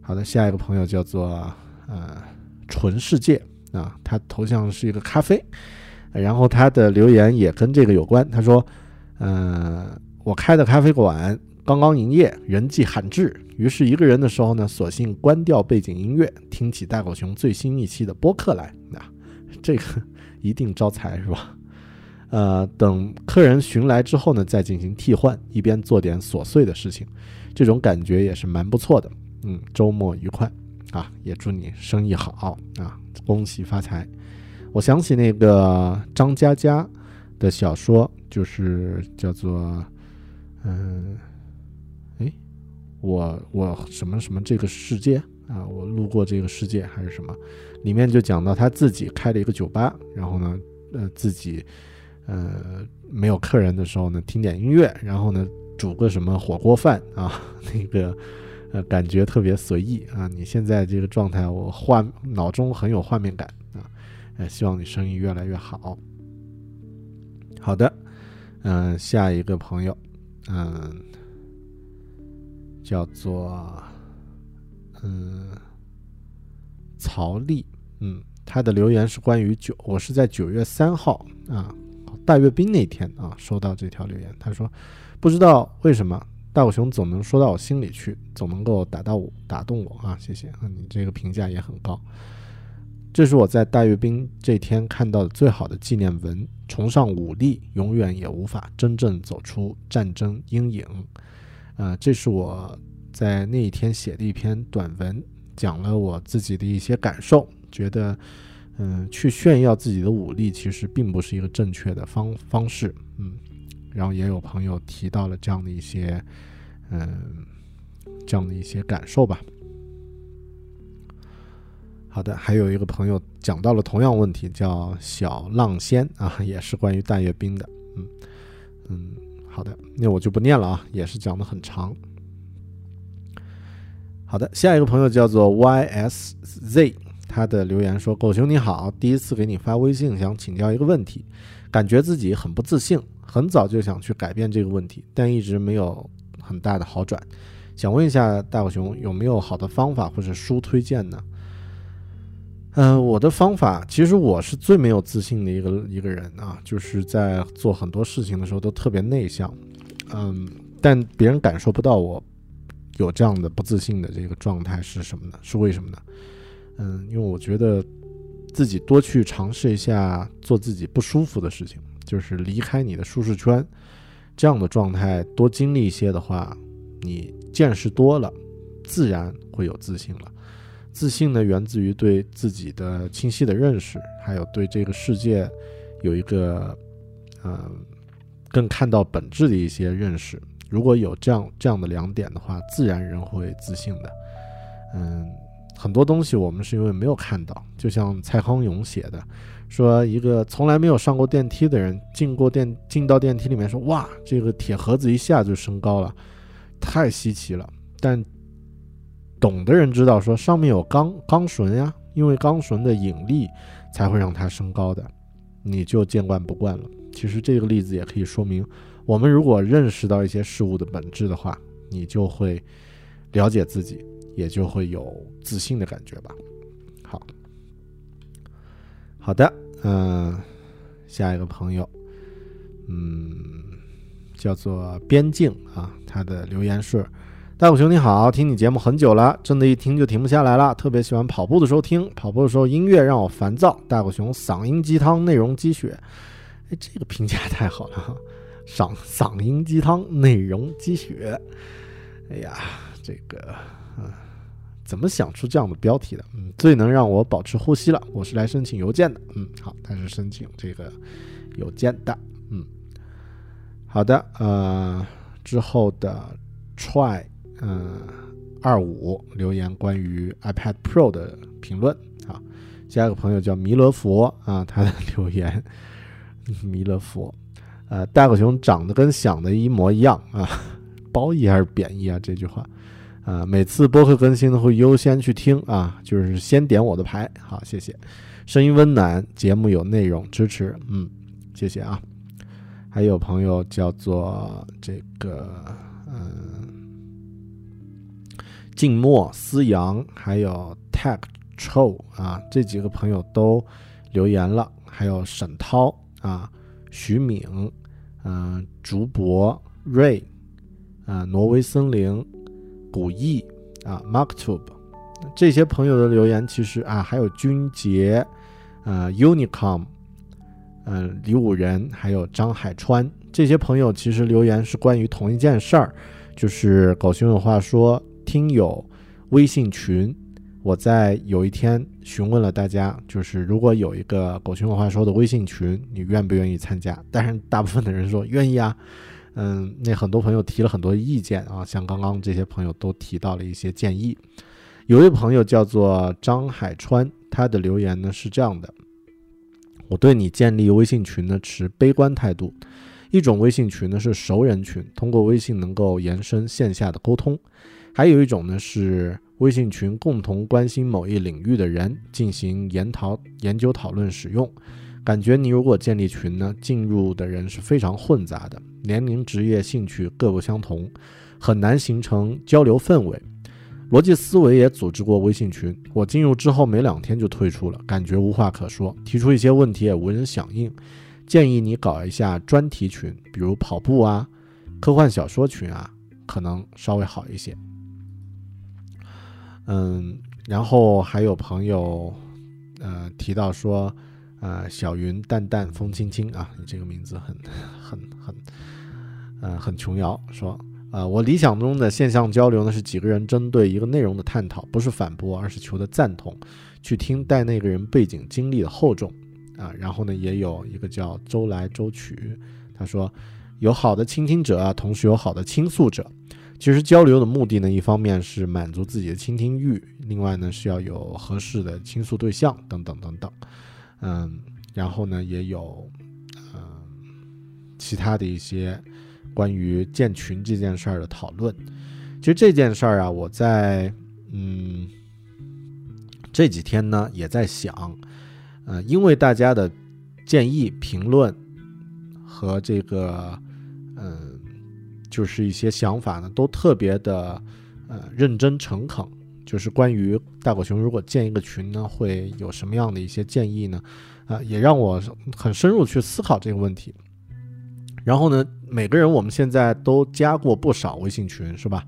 好的，下一个朋友叫做呃纯世界。啊，他头像是一个咖啡，然后他的留言也跟这个有关。他说：“嗯，我开的咖啡馆刚刚营业，人迹罕至，于是一个人的时候呢，索性关掉背景音乐，听起大狗熊最新一期的播客来。那 <laughs> 这个一定招财是吧？呃，等客人寻来之后呢，再进行替换，一边做点琐碎的事情，这种感觉也是蛮不错的。嗯，周末愉快啊，也祝你生意好啊。”恭喜发财！我想起那个张嘉佳的小说，就是叫做嗯，哎，我我什么什么这个世界啊，我路过这个世界还是什么？里面就讲到他自己开了一个酒吧，然后呢，呃，自己呃没有客人的时候呢，听点音乐，然后呢，煮个什么火锅饭啊，<laughs> 那个。呃，感觉特别随意啊！你现在这个状态，我画脑中很有画面感啊！呃，希望你生意越来越好。好的，嗯，下一个朋友，嗯，叫做嗯曹丽，嗯，他的留言是关于九，我是在九月三号啊，大阅兵那天啊，收到这条留言，他说不知道为什么。大狗熊总能说到我心里去，总能够打到我，打动我啊！谢谢啊，你这个评价也很高。这是我在大阅兵这天看到的最好的纪念文。崇尚武力，永远也无法真正走出战争阴影。啊，这是我在那一天写的一篇短文，讲了我自己的一些感受，觉得，嗯，去炫耀自己的武力，其实并不是一个正确的方方式，嗯。然后也有朋友提到了这样的一些，嗯，这样的一些感受吧。好的，还有一个朋友讲到了同样问题，叫小浪仙啊，也是关于大阅兵的。嗯嗯，好的，那我就不念了啊，也是讲的很长。好的，下一个朋友叫做 YSZ，他的留言说：“狗熊你好，第一次给你发微信，想请教一个问题，感觉自己很不自信。”很早就想去改变这个问题，但一直没有很大的好转。想问一下大狗熊有没有好的方法或者书推荐呢？嗯，我的方法其实我是最没有自信的一个一个人啊，就是在做很多事情的时候都特别内向。嗯，但别人感受不到我有这样的不自信的这个状态是什么呢？是为什么呢？嗯，因为我觉得自己多去尝试一下做自己不舒服的事情。就是离开你的舒适圈，这样的状态多经历一些的话，你见识多了，自然会有自信了。自信呢，源自于对自己的清晰的认识，还有对这个世界有一个，嗯，更看到本质的一些认识。如果有这样这样的两点的话，自然人会自信的。嗯，很多东西我们是因为没有看到，就像蔡康永写的，说一个从来没有上过电梯的人进过电进到电梯里面说哇，这个铁盒子一下就升高了，太稀奇了。但懂的人知道说上面有钢钢绳呀，因为钢绳的引力才会让它升高的，你就见惯不惯了。其实这个例子也可以说明。我们如果认识到一些事物的本质的话，你就会了解自己，也就会有自信的感觉吧。好，好的，嗯，下一个朋友，嗯，叫做边境啊，他的留言是：大狗熊你好，听你节目很久了，真的一听就停不下来了，特别喜欢跑步的时候听，跑步的时候音乐让我烦躁，大狗熊嗓音鸡汤，内容鸡血，哎，这个评价太好了哈。嗓嗓音鸡汤，内容鸡血。哎呀，这个，嗯，怎么想出这样的标题的？嗯，最能让我保持呼吸了。我是来申请邮件的。嗯，好，他是申请这个邮件的。嗯，好的。呃，之后的 try，嗯，二五留言关于 iPad Pro 的评论。啊，下一个朋友叫弥勒佛啊，他的留言，弥勒佛。呃，大狗熊长得跟想的一模一样啊，褒义还是贬义啊？这句话，啊，每次播客更新都会优先去听啊，就是先点我的牌。好，谢谢，声音温暖，节目有内容，支持，嗯，谢谢啊。还有朋友叫做这个，静默思阳，还有 Tech Cho 啊，这几个朋友都留言了，还有沈涛啊。徐敏，嗯，竹博瑞，啊，挪威森林，古意，啊，Marktube，这些朋友的留言其实啊，还有君杰，啊，Unicom，嗯，李武仁，还有张海川，这些朋友其实留言是关于同一件事儿，就是狗熊有话说，听友微信群。我在有一天询问了大家，就是如果有一个狗熊文化说的微信群，你愿不愿意参加？但是大部分的人说愿意啊。嗯，那很多朋友提了很多意见啊，像刚刚这些朋友都提到了一些建议。有位朋友叫做张海川，他的留言呢是这样的：我对你建立微信群呢持悲观态度。一种微信群呢是熟人群，通过微信能够延伸线下的沟通；还有一种呢是。微信群共同关心某一领域的人进行研讨、研究、讨论、使用。感觉你如果建立群呢，进入的人是非常混杂的，年龄、职业、兴趣各不相同，很难形成交流氛围。逻辑思维也组织过微信群，我进入之后没两天就退出了，感觉无话可说，提出一些问题也无人响应。建议你搞一下专题群，比如跑步啊、科幻小说群啊，可能稍微好一些。嗯，然后还有朋友，呃，提到说，呃，小云淡淡风轻轻啊，你这个名字很很很，呃，很琼瑶。说，啊，我理想中的线上交流呢，是几个人针对一个内容的探讨，不是反驳，而是求的赞同，去听带那个人背景经历的厚重，啊，然后呢，也有一个叫周来周去，他说，有好的倾听者啊，同时有好的倾诉者。其实交流的目的呢，一方面是满足自己的倾听欲，另外呢是要有合适的倾诉对象等等等等，嗯，然后呢也有嗯其他的一些关于建群这件事儿的讨论。其实这件事儿啊，我在嗯这几天呢也在想，呃，因为大家的建议、评论和这个。就是一些想法呢，都特别的，呃，认真诚恳。就是关于大狗熊如果建一个群呢，会有什么样的一些建议呢？啊，也让我很深入去思考这个问题。然后呢，每个人我们现在都加过不少微信群，是吧？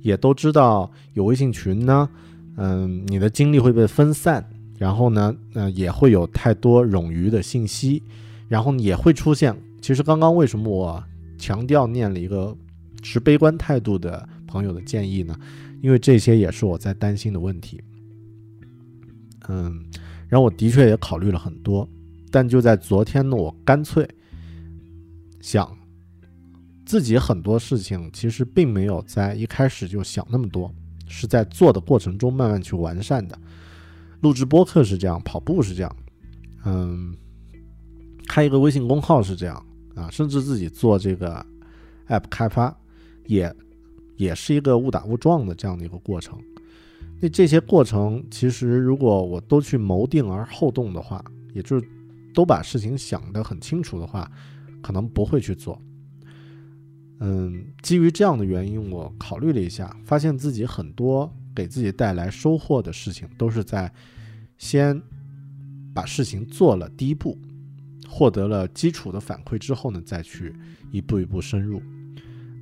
也都知道有微信群呢，嗯，你的精力会被分散，然后呢，嗯，也会有太多冗余的信息，然后也会出现。其实刚刚为什么我？强调念了一个持悲观态度的朋友的建议呢，因为这些也是我在担心的问题。嗯，然后我的确也考虑了很多，但就在昨天呢，我干脆想自己很多事情其实并没有在一开始就想那么多，是在做的过程中慢慢去完善的。录制播客是这样，跑步是这样，嗯，开一个微信公号是这样啊，甚至自己做这个 app 开发，也也是一个误打误撞的这样的一个过程。那这些过程其实如果我都去谋定而后动的话，也就是都把事情想得很清楚的话，可能不会去做。嗯，基于这样的原因，我考虑了一下，发现自己很多给自己带来收获的事情，都是在先把事情做了第一步，获得了基础的反馈之后呢，再去一步一步深入。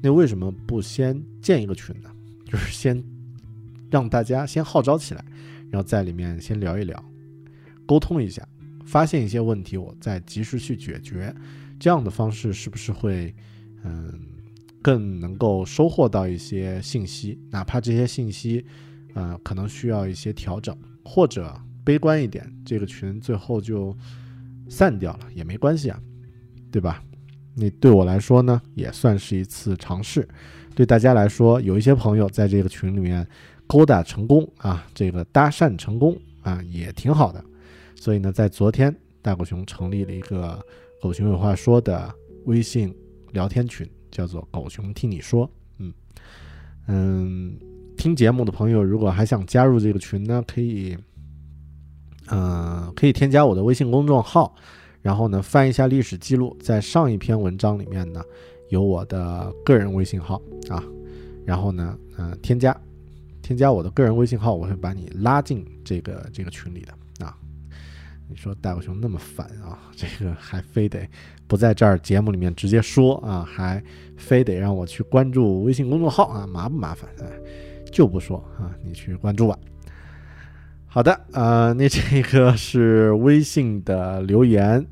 那为什么不先建一个群呢？就是先让大家先号召起来，然后在里面先聊一聊，沟通一下，发现一些问题，我再及时去解决。这样的方式是不是会，嗯？更能够收获到一些信息，哪怕这些信息，呃，可能需要一些调整，或者悲观一点，这个群最后就散掉了也没关系啊，对吧？那对我来说呢，也算是一次尝试。对大家来说，有一些朋友在这个群里面勾搭成功啊，这个搭讪成功啊，也挺好的。所以呢，在昨天，大狗熊成立了一个“狗熊有话说”的微信聊天群。叫做狗熊听你说，嗯嗯，听节目的朋友如果还想加入这个群呢，可以，嗯，可以添加我的微信公众号，然后呢翻一下历史记录，在上一篇文章里面呢有我的个人微信号啊，然后呢，嗯，添加添加我的个人微信号，我会把你拉进这个这个群里的啊。你说大狗熊那么烦啊，这个还非得不在这儿节目里面直接说啊，还非得让我去关注微信公众号啊，麻不麻烦？哎，就不说啊，你去关注吧。好的，呃，那这个是微信的留言，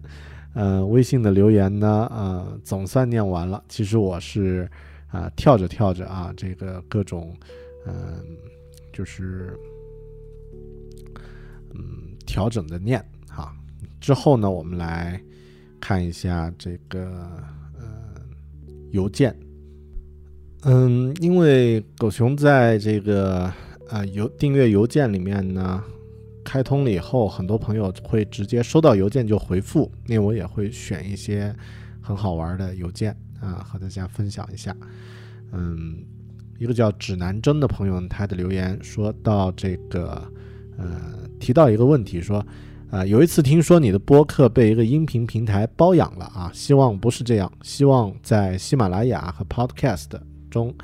嗯，微信的留言呢，呃，总算念完了。其实我是啊，跳着跳着啊，这个各种，嗯，就是嗯，调整的念哈。之后呢，我们来看一下这个呃邮件。嗯，因为狗熊在这个啊邮订阅邮件里面呢，开通了以后，很多朋友会直接收到邮件就回复，那我也会选一些很好玩的邮件啊和大家分享一下。嗯，一个叫指南针的朋友，他的留言说到这个呃提到一个问题说。啊，有一次听说你的播客被一个音频平台包养了啊，希望不是这样，希望在喜马拉雅和 Podcast 中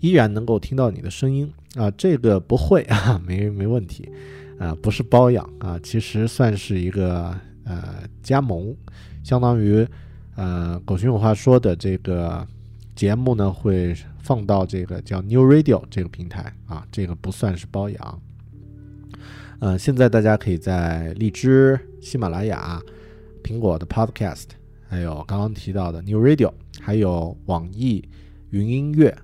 依然能够听到你的声音啊，这个不会啊，没没问题啊，不是包养啊，其实算是一个呃加盟，相当于呃狗熊有话说的这个节目呢会放到这个叫 New Radio 这个平台啊，这个不算是包养。呃，现在大家可以在荔枝、喜马拉雅、苹果的 Podcast，还有刚刚提到的 New Radio，还有网易云音乐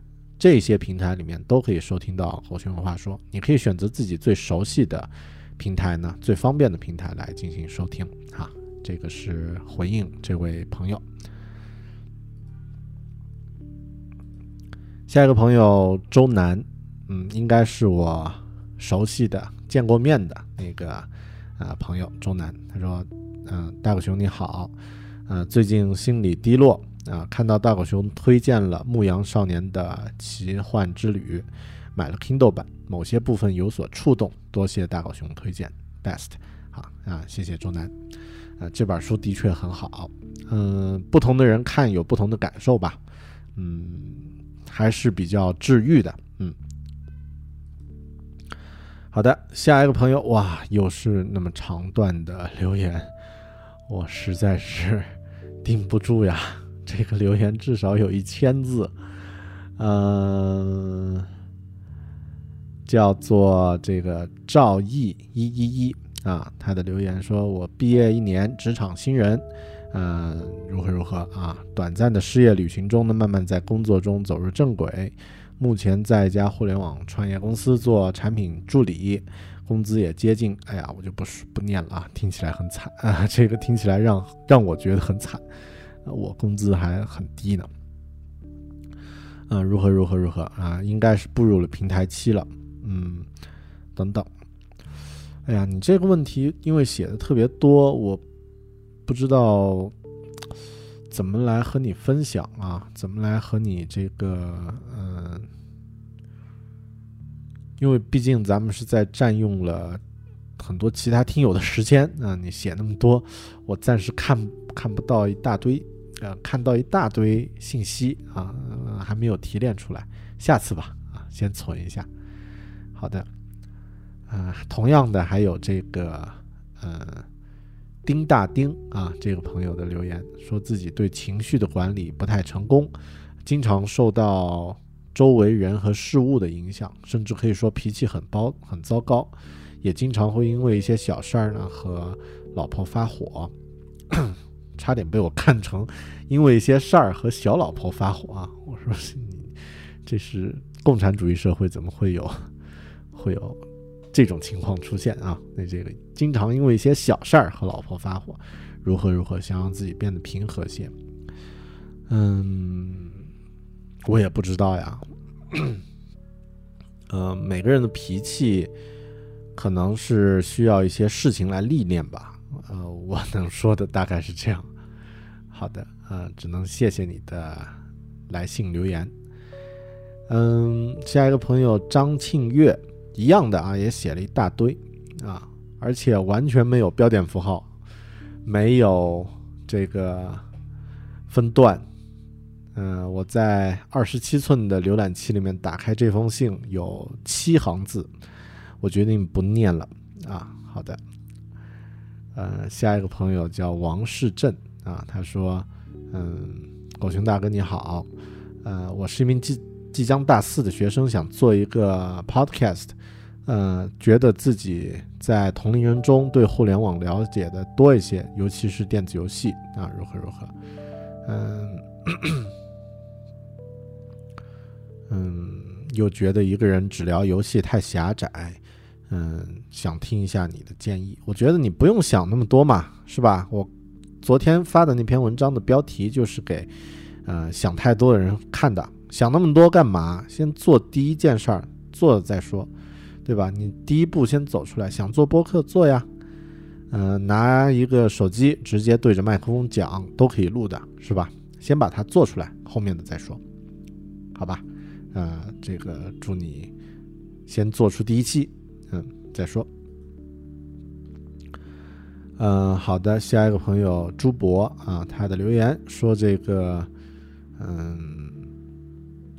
这些平台里面都可以收听到《狗熊文化说》。你可以选择自己最熟悉的平台呢，最方便的平台来进行收听。哈，这个是回应这位朋友。下一个朋友周南，嗯，应该是我熟悉的。见过面的那个啊朋友周南，他说：“嗯，大狗熊你好，呃，最近心里低落啊，看到大狗熊推荐了《牧羊少年的奇幻之旅》，买了 Kindle 版，某些部分有所触动，多谢大狗熊推荐，best，好啊，谢谢周南，呃，这本书的确很好，嗯，不同的人看有不同的感受吧，嗯，还是比较治愈的，嗯。”好的，下一个朋友哇，又是那么长段的留言，我实在是 <laughs> 顶不住呀！这个留言至少有一千字，嗯，叫做这个赵毅一一一啊，他的留言说：“我毕业一年，职场新人，嗯，如何如何啊？短暂的失业旅行中呢，慢慢在工作中走入正轨。”目前在一家互联网创业公司做产品助理，工资也接近。哎呀，我就不不念了啊，听起来很惨啊，<laughs> 这个听起来让让我觉得很惨，我工资还很低呢。嗯，如何如何如何啊，应该是步入了平台期了，嗯，等等。哎呀，你这个问题因为写的特别多，我不知道怎么来和你分享啊，怎么来和你这个嗯，因为毕竟咱们是在占用了很多其他听友的时间啊，你写那么多，我暂时看看不到一大堆，呃，看到一大堆信息啊，还没有提炼出来，下次吧，啊，先存一下。好的。啊，同样的还有这个，呃，丁大丁啊，这个朋友的留言说自己对情绪的管理不太成功，经常受到周围人和事物的影响，甚至可以说脾气很包很糟糕，也经常会因为一些小事儿呢和老婆发火，差点被我看成因为一些事儿和小老婆发火啊！我说你这是共产主义社会，怎么会有 <laughs> 会有？这种情况出现啊，那这个经常因为一些小事儿和老婆发火，如何如何想让自己变得平和些？嗯，我也不知道呀。<clears throat> 呃，每个人的脾气可能是需要一些事情来历练吧。呃，<laughs> 我能说的大概是这样。好的，呃，只能谢谢你的来信留言。嗯，下一个朋友张庆月。一样的啊，也写了一大堆啊，而且完全没有标点符号，没有这个分段。嗯，我在二十七寸的浏览器里面打开这封信，有七行字，我决定不念了啊。好的，呃，下一个朋友叫王世振啊，他说：“嗯，狗熊大哥你好，呃，我是一名即即将大四的学生，想做一个 podcast。”嗯，觉得自己在同龄人中对互联网了解的多一些，尤其是电子游戏啊，如何如何？嗯 <coughs> 嗯，又觉得一个人只聊游戏太狭窄，嗯，想听一下你的建议。我觉得你不用想那么多嘛，是吧？我昨天发的那篇文章的标题就是给呃想太多的人看的。想那么多干嘛？先做第一件事儿，做了再说。对吧？你第一步先走出来，想做播客做呀，嗯，拿一个手机直接对着麦克风讲都可以录的，是吧？先把它做出来，后面的再说，好吧？呃，这个祝你先做出第一期，再说。嗯，好的，下一个朋友朱博啊，他的留言说这个，嗯。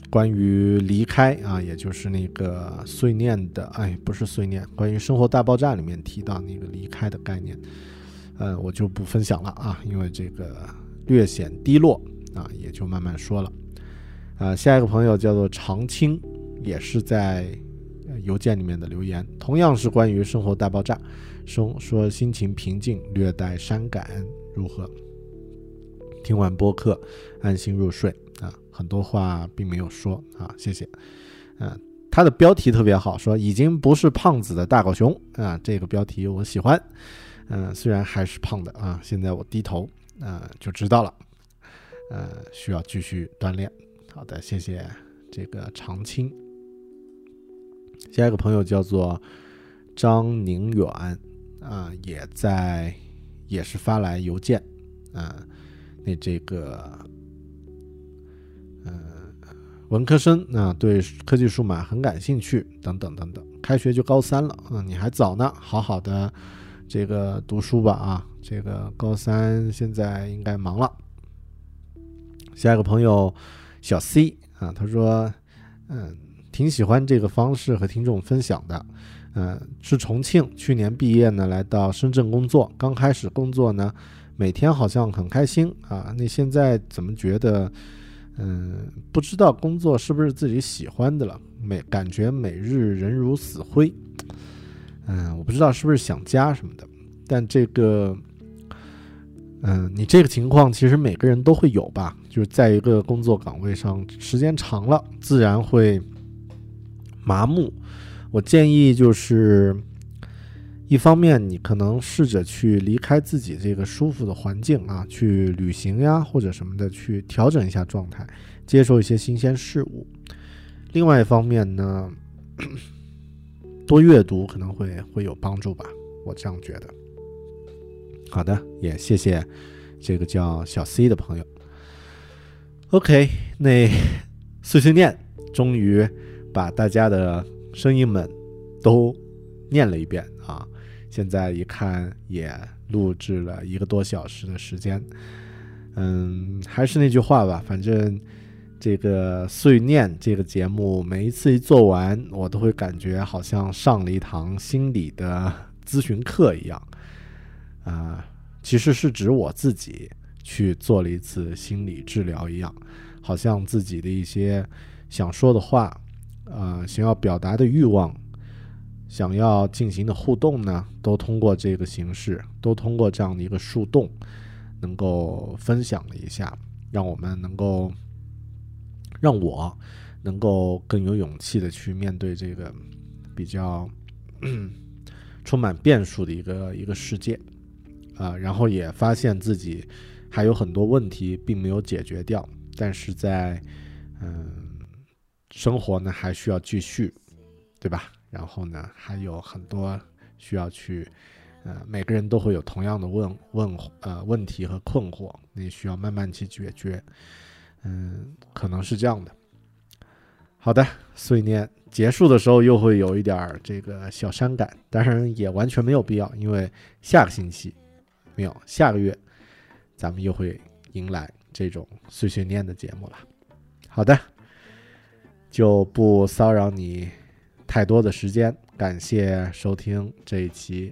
关于离开啊，也就是那个碎念的，哎，不是碎念，关于《生活大爆炸》里面提到那个离开的概念，呃，我就不分享了啊，因为这个略显低落啊，也就慢慢说了。啊，下一个朋友叫做长青，也是在邮件里面的留言，同样是关于《生活大爆炸》，说说心情平静，略带伤感，如何？听完播客，安心入睡啊。很多话并没有说啊，谢谢。嗯，他的标题特别好，说已经不是胖子的大狗熊啊，这个标题我喜欢。嗯，虽然还是胖的啊，现在我低头啊就知道了。呃，需要继续锻炼。好的，谢谢这个长青。下一个朋友叫做张宁远啊，也在也是发来邮件啊，那这个。文科生啊，对科技数码很感兴趣，等等等等。开学就高三了，嗯，你还早呢，好好的这个读书吧啊。这个高三现在应该忙了。下一个朋友小 C 啊，他说，嗯，挺喜欢这个方式和听众分享的，嗯，是重庆，去年毕业呢，来到深圳工作，刚开始工作呢，每天好像很开心啊，那现在怎么觉得？嗯，不知道工作是不是自己喜欢的了，每感觉每日人如死灰。嗯，我不知道是不是想家什么的，但这个，嗯，你这个情况其实每个人都会有吧？就是在一个工作岗位上时间长了，自然会麻木。我建议就是。一方面，你可能试着去离开自己这个舒服的环境啊，去旅行呀，或者什么的，去调整一下状态。接受一些新鲜事物。另外一方面呢，多阅读可能会会有帮助吧，我这样觉得。好的，也谢谢这个叫小 C 的朋友。OK，那 <laughs> 碎碎念终于把大家的声音们都念了一遍啊！现在一看也录制了一个多小时的时间。嗯，还是那句话吧，反正这个碎念这个节目，每一次一做完，我都会感觉好像上了一堂心理的咨询课一样。啊，其实是指我自己去做了一次心理治疗一样，好像自己的一些想说的话，呃，想要表达的欲望，想要进行的互动呢，都通过这个形式，都通过这样的一个树洞，能够分享了一下，让我们能够，让我能够更有勇气的去面对这个比较充满变数的一个一个世界。啊，然后也发现自己还有很多问题并没有解决掉，但是在嗯，生活呢还需要继续，对吧？然后呢还有很多需要去，呃，每个人都会有同样的问问呃问题和困惑，你需要慢慢去解决，嗯，可能是这样的。好的，碎念结束的时候又会有一点这个小伤感，当然也完全没有必要，因为下个星期。没有，下个月咱们又会迎来这种碎碎念的节目了。好的，就不骚扰你太多的时间。感谢收听这一期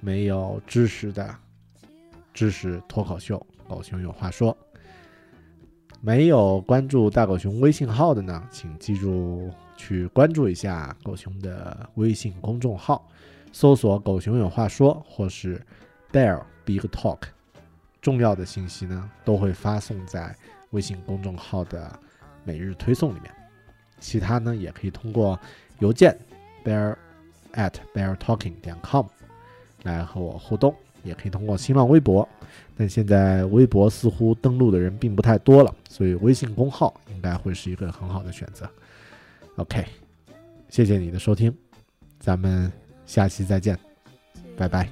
没有知识的知识脱口秀《狗熊有话说》。没有关注大狗熊微信号的呢，请记住去关注一下狗熊的微信公众号，搜索“狗熊有话说”或是 “bear”。Big Talk，重要的信息呢都会发送在微信公众号的每日推送里面，其他呢也可以通过邮件 bear at beartalking 点 com 来和我互动，也可以通过新浪微博，但现在微博似乎登录的人并不太多了，所以微信公号应该会是一个很好的选择。OK，谢谢你的收听，咱们下期再见，拜拜。